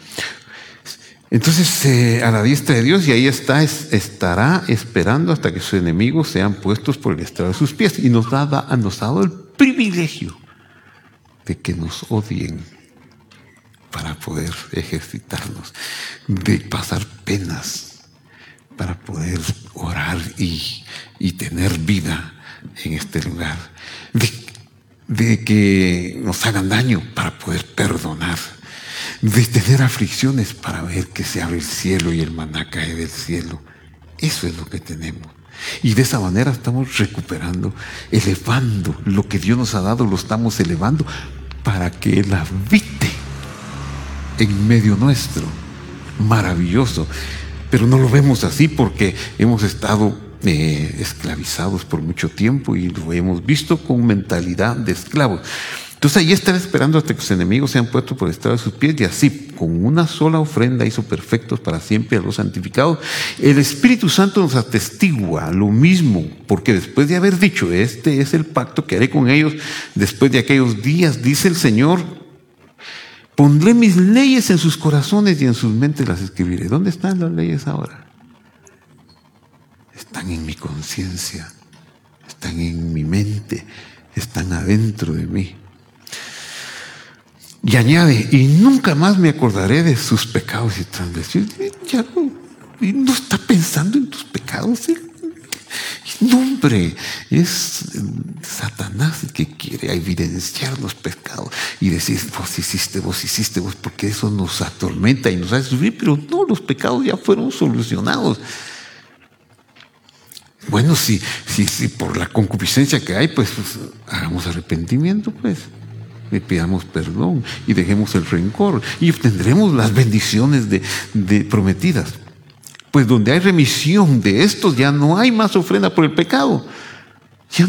Entonces, eh, a la diestra de Dios, y ahí está, estará esperando hasta que sus enemigos sean puestos por el estrado de sus pies. Y nos, da, nos ha dado el privilegio de que nos odien para poder ejercitarnos, de pasar penas para poder orar y, tener vida en este lugar, de, de que nos hagan daño para poder perdonar de tener aflicciones para ver que se abre el cielo y el maná cae del cielo. Eso es lo que tenemos. Y de esa manera estamos recuperando, elevando lo que Dios nos ha dado, lo estamos elevando para que Él habite en medio nuestro. Maravilloso. Pero no lo vemos así porque hemos estado eh, esclavizados por mucho tiempo y lo hemos visto con mentalidad de esclavos. Entonces ahí estar esperando hasta que sus enemigos sean puestos por el estado de sus pies y así, con una sola ofrenda hizo perfectos para siempre a los santificados. El Espíritu Santo nos atestigua lo mismo, porque después de haber dicho, este es el pacto que haré con ellos después de aquellos días, dice el Señor, pondré mis leyes en sus corazones y en sus mentes las escribiré. ¿Dónde están las leyes ahora? Están en mi conciencia, están en mi mente, están adentro de mí. Y añade, y nunca más me acordaré de sus pecados y transgresiones. Ya no, está pensando en tus pecados. No, hombre, es Satanás el que quiere evidenciar los pecados y decir, vos hiciste, vos hiciste, vos, porque eso nos atormenta y nos hace sufrir, pero no, los pecados ya fueron solucionados. Bueno, si, si, si por la concupiscencia que hay, pues hagamos arrepentimiento, pues le pidamos perdón y dejemos el rencor y obtendremos las bendiciones de, prometidas. Pues donde hay remisión de estos ya no hay más ofrenda por el pecado. Ya,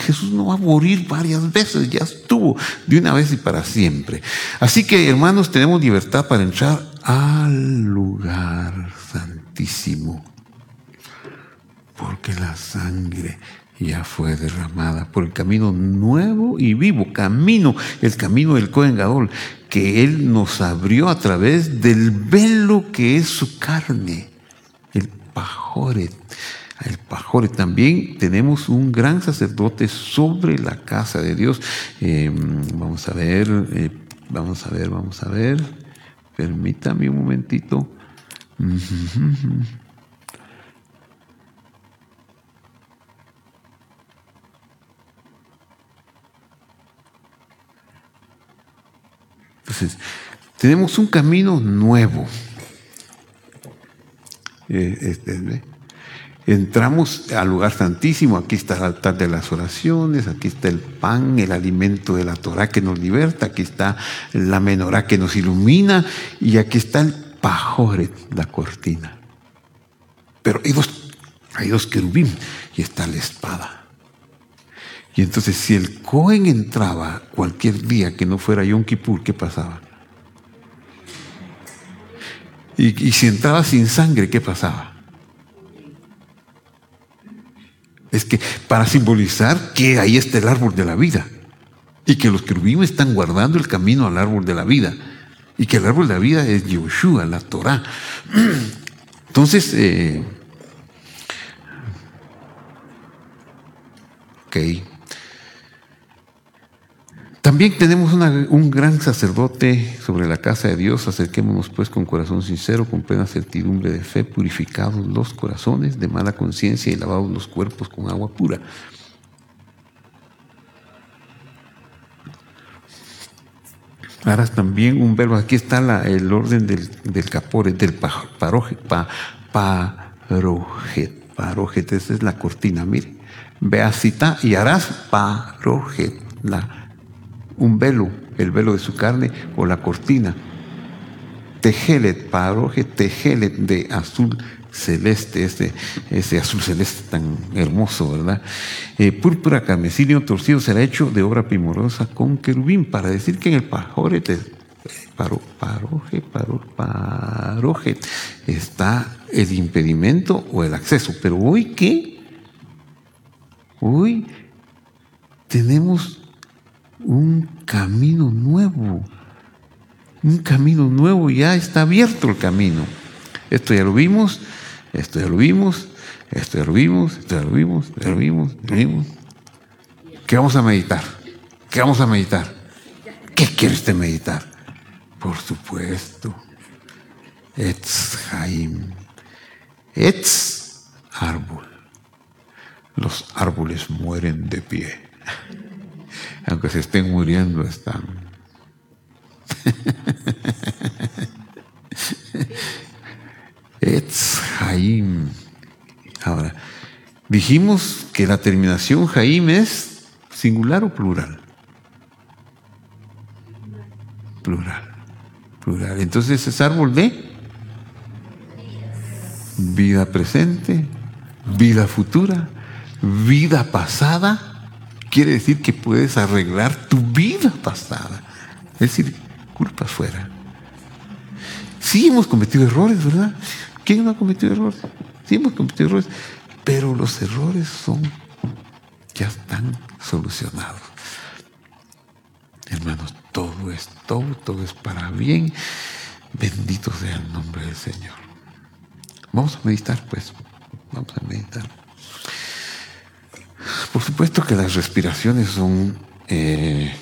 Jesús no va a morir varias veces, ya estuvo de una vez y para siempre. Así que hermanos, tenemos libertad para entrar al lugar santísimo. Porque la sangre ya fue derramada por el camino nuevo y vivo, camino, el camino del Cohen Gadol, que Él nos abrió a través del velo que es su carne, el pajoret. El pajoret también tenemos un gran sacerdote sobre la casa de Dios. Em, vamos a ver, eh, vamos a ver, vamos a ver. Permítame un momentito. Entonces, tenemos un camino nuevo. Eh, este, Entramos al lugar santísimo, aquí está el altar de las oraciones, aquí está el pan, el alimento de la Torah que nos liberta, aquí está la menorá que nos ilumina y aquí está el pajoret, la cortina. Pero hay dos, hay dos querubín y está la espada. Y entonces si el Cohen entraba cualquier día que no fuera Yom Kippur, ¿qué pasaba? Y, si entraba sin sangre, ¿qué pasaba? Es que para simbolizar que ahí está el árbol de la vida y que los querubines están guardando el camino al árbol de la vida y que el árbol de la vida es Yoshua, la Torah. Entonces, eh, ok. También tenemos un gran sacerdote sobre la casa de Dios. Acerquémonos pues con corazón sincero, con plena certidumbre de fe, purificados los corazones de mala conciencia y lavados los cuerpos con agua pura. Ahora también un verbo, aquí está el orden del, del capore, del paroje, pa, parojet, parojet, esa es la cortina, mire. Beacita y harás parojet, la un velo, el velo de su carne o la cortina. Tejelet, paroje, tejelet de azul celeste, ese, ese azul celeste tan hermoso, ¿verdad? Eh, púrpura carmesilio torcido será hecho de obra primorosa con querubín, para decir que en el pajoret, paro, paroje, paro, paroje, está el impedimento o el acceso. Pero hoy, ¿qué? Hoy tenemos un camino nuevo. Un camino nuevo, ya está abierto el camino. Esto ya lo vimos, esto ya lo vimos, esto ya lo vimos, esto ya lo vimos, ya lo vimos, lo vimos. ¿Qué vamos a meditar? ¿Qué vamos a meditar? ¿Qué quiere usted meditar? Por supuesto. Etz Jaim. Etz árbol. Los árboles mueren de pie. Aunque se estén muriendo, están. Etz Jaim. Ahora, dijimos que la terminación Jaim es singular o plural. Plural. Plural. Entonces es árbol de vida presente, vida futura, vida pasada. Quiere decir que puedes arreglar tu vida pasada. Es decir, culpa fuera. Sí hemos cometido errores, ¿verdad? ¿Quién no ha cometido errores? Sí hemos cometido errores, pero los errores son, ya están solucionados. Hermanos, todo es todo, todo es para bien. Bendito sea el nombre del Señor. Vamos a meditar, pues. Vamos a meditar. Por supuesto que las respiraciones son eh,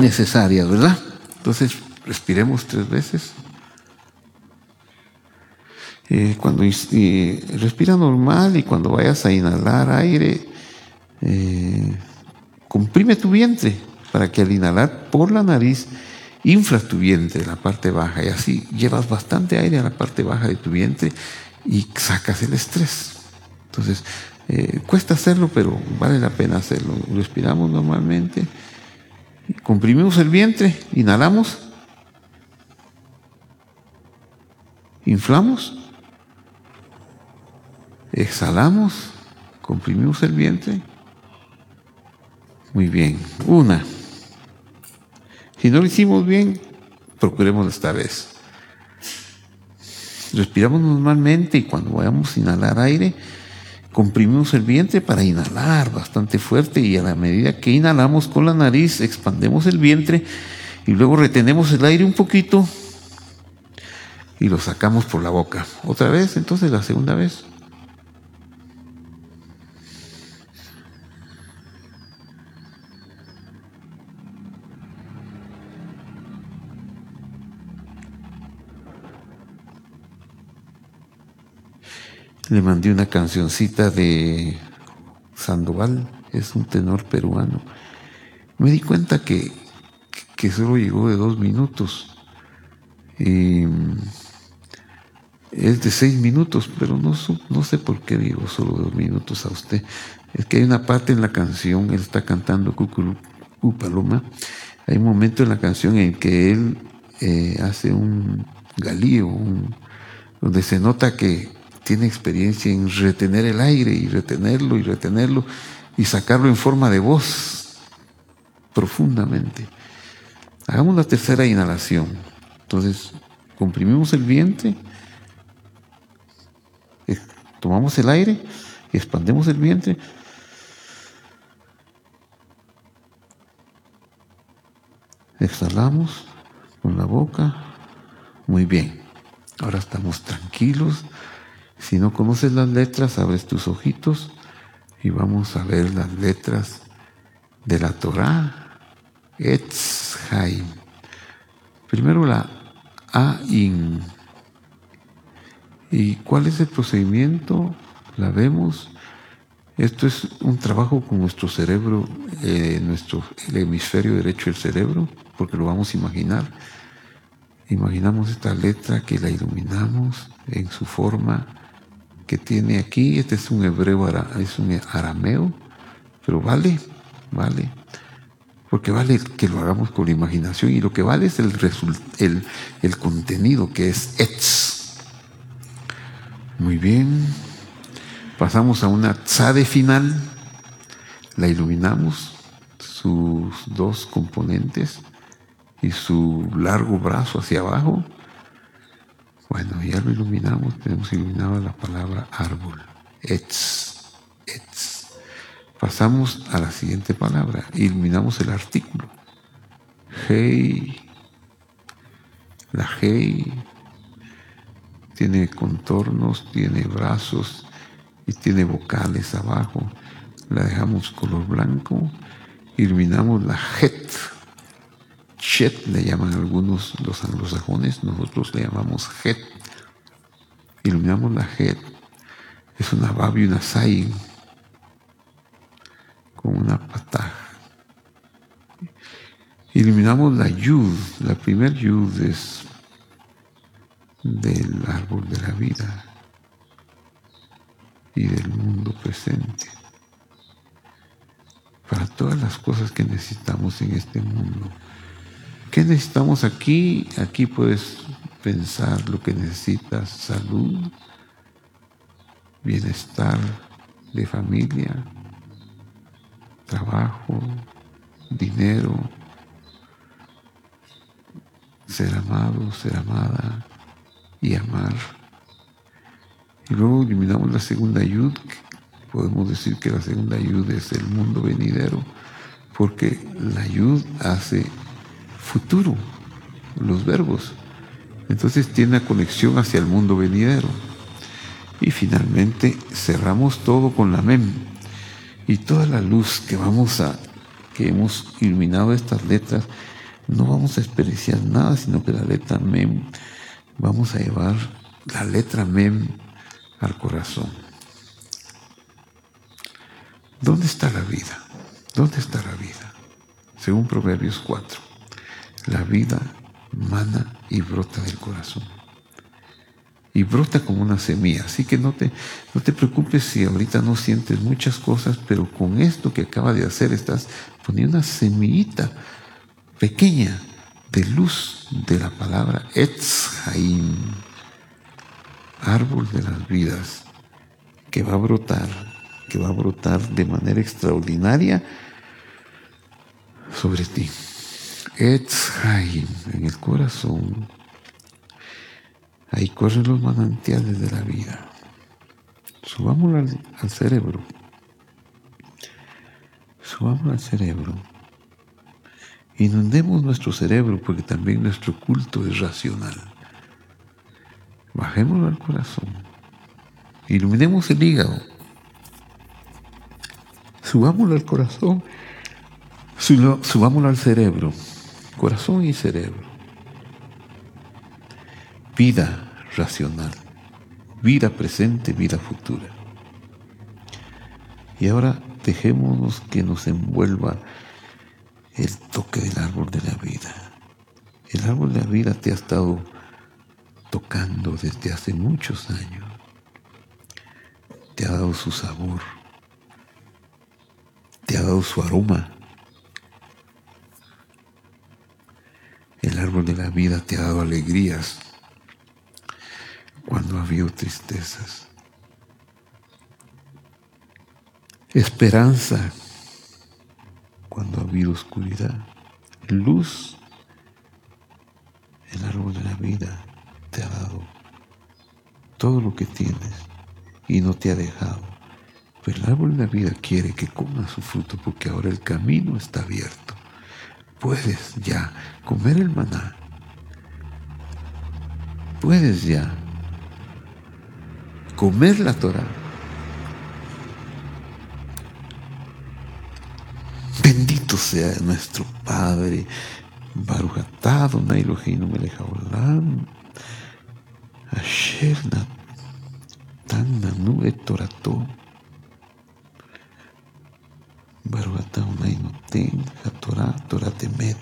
necesarias, ¿verdad? Entonces, respiremos tres veces. Eh, cuando respira normal y cuando vayas a inhalar aire, eh, comprime tu vientre para que al inhalar por la nariz inflas tu vientre, la parte baja, y así llevas bastante aire a la parte baja de tu vientre y sacas el estrés. Entonces, eh, cuesta hacerlo, pero vale la pena hacerlo. Respiramos normalmente, comprimimos el vientre, inhalamos, inflamos, exhalamos, comprimimos el vientre. Muy bien, una. Si no lo hicimos bien, procuremos esta vez. Respiramos normalmente y cuando vayamos a inhalar aire, comprimimos el vientre para inhalar bastante fuerte y a la medida que inhalamos con la nariz, expandemos el vientre y luego retenemos el aire un poquito y lo sacamos por la boca. Otra vez, entonces la segunda vez. Le mandé una cancioncita de Sandoval, es un tenor peruano. Me di cuenta que, que solo llegó de dos minutos. Y es de seis minutos, pero no, no sé por qué digo solo dos minutos a usted. Es que hay una parte en la canción, él está cantando Cucurú Paloma. Hay un momento en la canción en que él eh, hace un galío, donde se nota que tiene experiencia en retener el aire y retenerlo y retenerlo y sacarlo en forma de voz profundamente. Hagamos la tercera inhalación. Entonces, comprimimos el vientre, eh, tomamos el aire, expandemos el vientre. Exhalamos con la boca. Muy bien. Ahora estamos tranquilos si no conoces las letras, abres tus ojitos y vamos a ver las letras de la Torah. Etz Primero la Ain. ¿Y cuál es el procedimiento? La vemos. Esto es un trabajo con nuestro cerebro, eh, nuestro el hemisferio derecho del cerebro, porque lo vamos a imaginar. Imaginamos esta letra que la iluminamos en su forma que tiene aquí, este es un hebreo, es un arameo, pero vale, vale, porque vale que lo hagamos con la imaginación y lo que vale es el, el, el contenido que es etz. Muy bien, pasamos a una tzade final, la iluminamos, sus dos componentes y su largo brazo hacia abajo bueno, ya lo iluminamos, tenemos iluminado la palabra árbol, etz, Pasamos a la siguiente palabra, iluminamos el artículo, Hey, la Hey tiene contornos, tiene brazos y tiene vocales abajo. La dejamos color blanco. Iluminamos la Het. Chet le llaman algunos los anglosajones, nosotros le llamamos Het. Iluminamos la Het. Es una Bab y una Sai con una pata. Iluminamos la Yud. La primer Yud es del árbol de la vida y del mundo presente. Para todas las cosas que necesitamos en este mundo. ¿Qué necesitamos aquí? Aquí puedes pensar lo que necesitas, salud, bienestar de familia, trabajo, dinero, ser amado, ser amada y amar. Y luego eliminamos la segunda ayud, podemos decir que la segunda ayud es el mundo venidero, porque la ayud hace futuro, los verbos. Entonces tiene una conexión hacia el mundo venidero. Y finalmente cerramos todo con la mem y toda la luz que vamos a, que hemos iluminado estas letras, no vamos a experienciar nada, sino que la letra mem, vamos a llevar la letra mem al corazón. ¿Dónde está la vida? ¿Dónde está la vida? Según Proverbios 4, la vida mana y brota del corazón y brota como una semilla. Así que no te, no te preocupes si ahorita no sientes muchas cosas, pero con esto que acaba de hacer estás poniendo una semillita pequeña de luz de la palabra Etz árbol de las vidas, que va a brotar, que va a brotar de manera extraordinaria sobre ti. Etz en el corazón Ahí corren los manantiales de la vida. Subámoslo al, cerebro. Subámoslo al cerebro. Inundemos nuestro cerebro porque también nuestro culto es racional. Bajémoslo al corazón. Iluminemos el hígado. Subámoslo al corazón. Subámoslo al cerebro. Corazón y cerebro vida racional, vida presente, vida futura. Y ahora dejémonos que nos envuelva el toque del árbol de la vida. El árbol de la vida te ha estado tocando desde hace muchos años. Te ha dado su sabor. Te ha dado su aroma. El árbol de la vida te ha dado alegrías cuando ha habido tristezas. Esperanza cuando ha habido oscuridad. Luz, el árbol de la vida te ha dado todo lo que tienes y no te ha dejado. Pero el árbol de la vida quiere que comas su fruto porque ahora el camino está abierto. Puedes ya comer el maná. Puedes ya comer la Torah. Bendito sea nuestro Padre, Eloheinu melech haolam, asher natan nanu et torato, Baruch atah Adonai noten ha-Torah, Torah temet.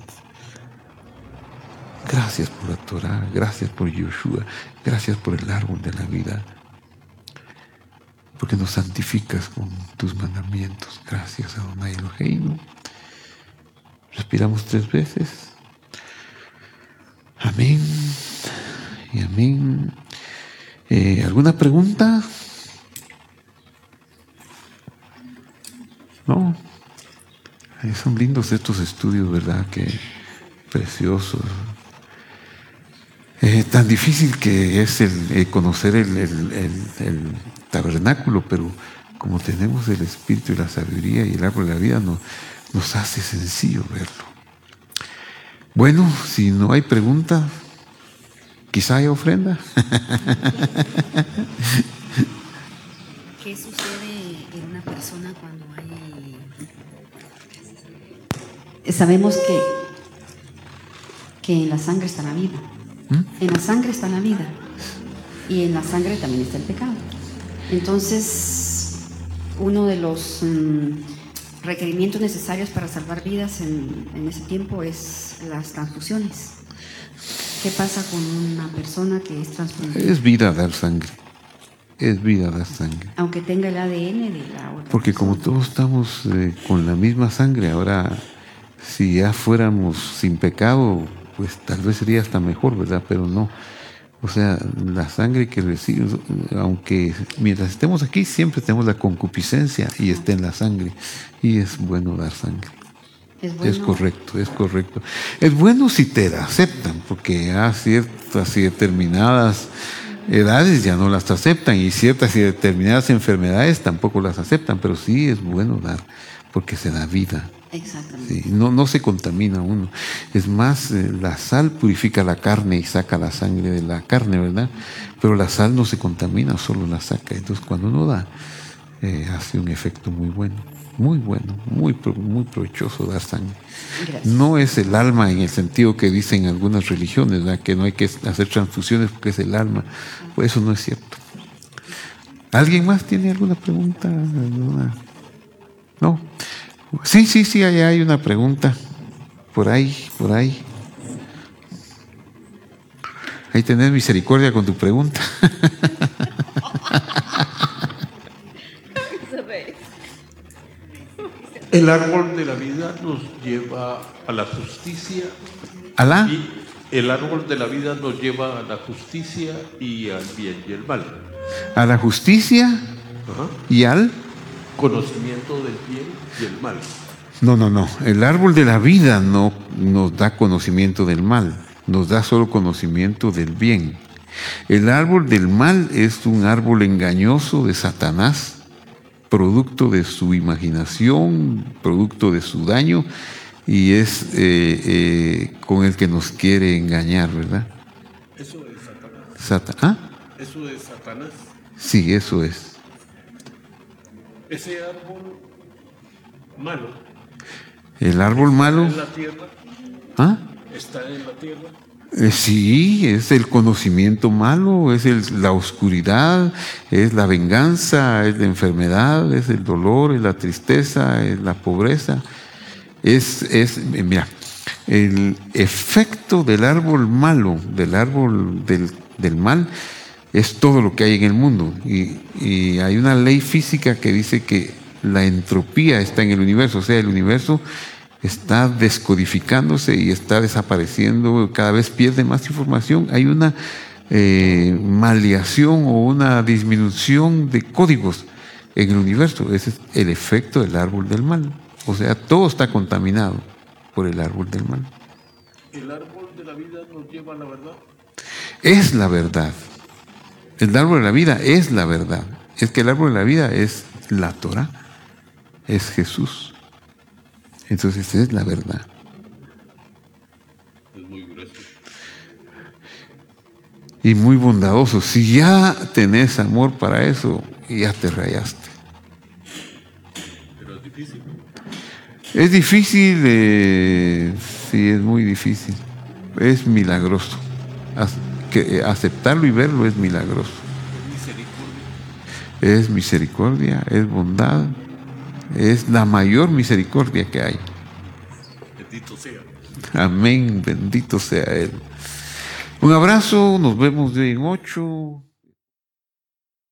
Gracias por la Torah, gracias por Yoshua, gracias por el árbol de la vida porque nos santificas con tus mandamientos. Gracias a Donai. Respiramos tres veces. Amén y amén. Eh, ¿Alguna pregunta? No. Son lindos estos estudios, ¿verdad? Que preciosos. Eh, tan difícil que es el, eh, conocer el, tabernáculo, pero como tenemos el espíritu y la sabiduría y el árbol de la vida, nos hace sencillo verlo. Bueno, si no hay pregunta, quizá hay ofrenda. ¿Qué sucede en una persona cuando hay... Sabemos que, que en la sangre está la vida. ¿Mm? En la sangre está la vida. Y en la sangre también está el pecado. Entonces, uno de los mm, requerimientos necesarios para salvar vidas en, en ese tiempo es las transfusiones. ¿Qué pasa con una persona que es transfundida? Es vida dar sangre. Es vida dar sangre. Aunque tenga el ADN de la otra. Porque como todos estamos eh, con la misma sangre, ahora si ya fuéramos sin pecado, pues tal vez sería hasta mejor, ¿verdad? Pero no. O sea, la sangre que recibimos, aunque mientras estemos aquí siempre tenemos la concupiscencia y está en la sangre. Y es bueno dar sangre. es, bueno, Es correcto, es correcto. Es bueno si te la aceptan, porque a ciertas y determinadas edades ya no las aceptan y ciertas y determinadas enfermedades tampoco las aceptan, pero sí es bueno dar, porque se da vida. Exactamente. Sí, no, no se contamina uno. Es más, eh, la sal purifica la carne y saca la sangre de la carne, ¿verdad? Pero la sal no se contamina, solo la saca. Entonces, cuando uno da, eh, hace un efecto muy bueno, muy bueno, muy, muy provechoso dar sangre. Gracias. No es el alma en el sentido que dicen algunas religiones, ¿verdad? que no hay que hacer transfusiones porque es el alma. Pues eso no es cierto. ¿Alguien más tiene alguna pregunta? ¿Alguna? No. Sí, sí, sí, ahí hay una pregunta. Por ahí, por ahí. Ahí tenés misericordia con tu pregunta. El árbol de la vida nos lleva a la justicia Alá. y el árbol de la vida nos lleva a la justicia y al bien y el mal. A la justicia Ajá. y al... Conocimiento del bien y el mal. No, no, no. El árbol de la vida no nos da conocimiento del mal, nos da solo conocimiento del bien. El árbol del mal es un árbol engañoso de Satanás, producto de su imaginación, producto de su daño, y es eh, eh, con el que nos quiere engañar, ¿verdad? Eso es Satanás. Sata- ¿Ah? Eso es Satanás. Sí, eso es. Ese árbol malo El árbol malo. en la tierra ¿Ah? está en la tierra. Eh, Sí, es el conocimiento malo, es el- la oscuridad, es la venganza, es la enfermedad, es el dolor, es la tristeza, es la pobreza. Es, es eh, mira, el efecto del árbol malo, del árbol del, del mal, es todo lo que hay en el mundo. Y, y hay una ley física que dice que la entropía está en el universo, o sea, el universo está descodificándose y está desapareciendo, cada vez pierde más información. Hay una eh, maleación o una disminución de códigos en el universo. Ese es el efecto del árbol del mal. O sea, todo está contaminado por el árbol del mal. El árbol de la vida nos lleva a la verdad. Es la verdad. El árbol de la vida es la verdad. Es que el árbol de la vida es la Torah, es Jesús. Entonces es la verdad. Es muy grueso. y muy bondadoso. Si ya tenés amor para eso, ya te rayaste. Pero es difícil. Es difícil, eh, sí, es muy difícil. Es milagroso. Que, eh, aceptarlo y verlo es milagroso. Misericordia. Es misericordia, es bondad, es la mayor misericordia que hay. Bendito sea. Amén, bendito sea Él. Un abrazo, nos vemos de hoy en ocho.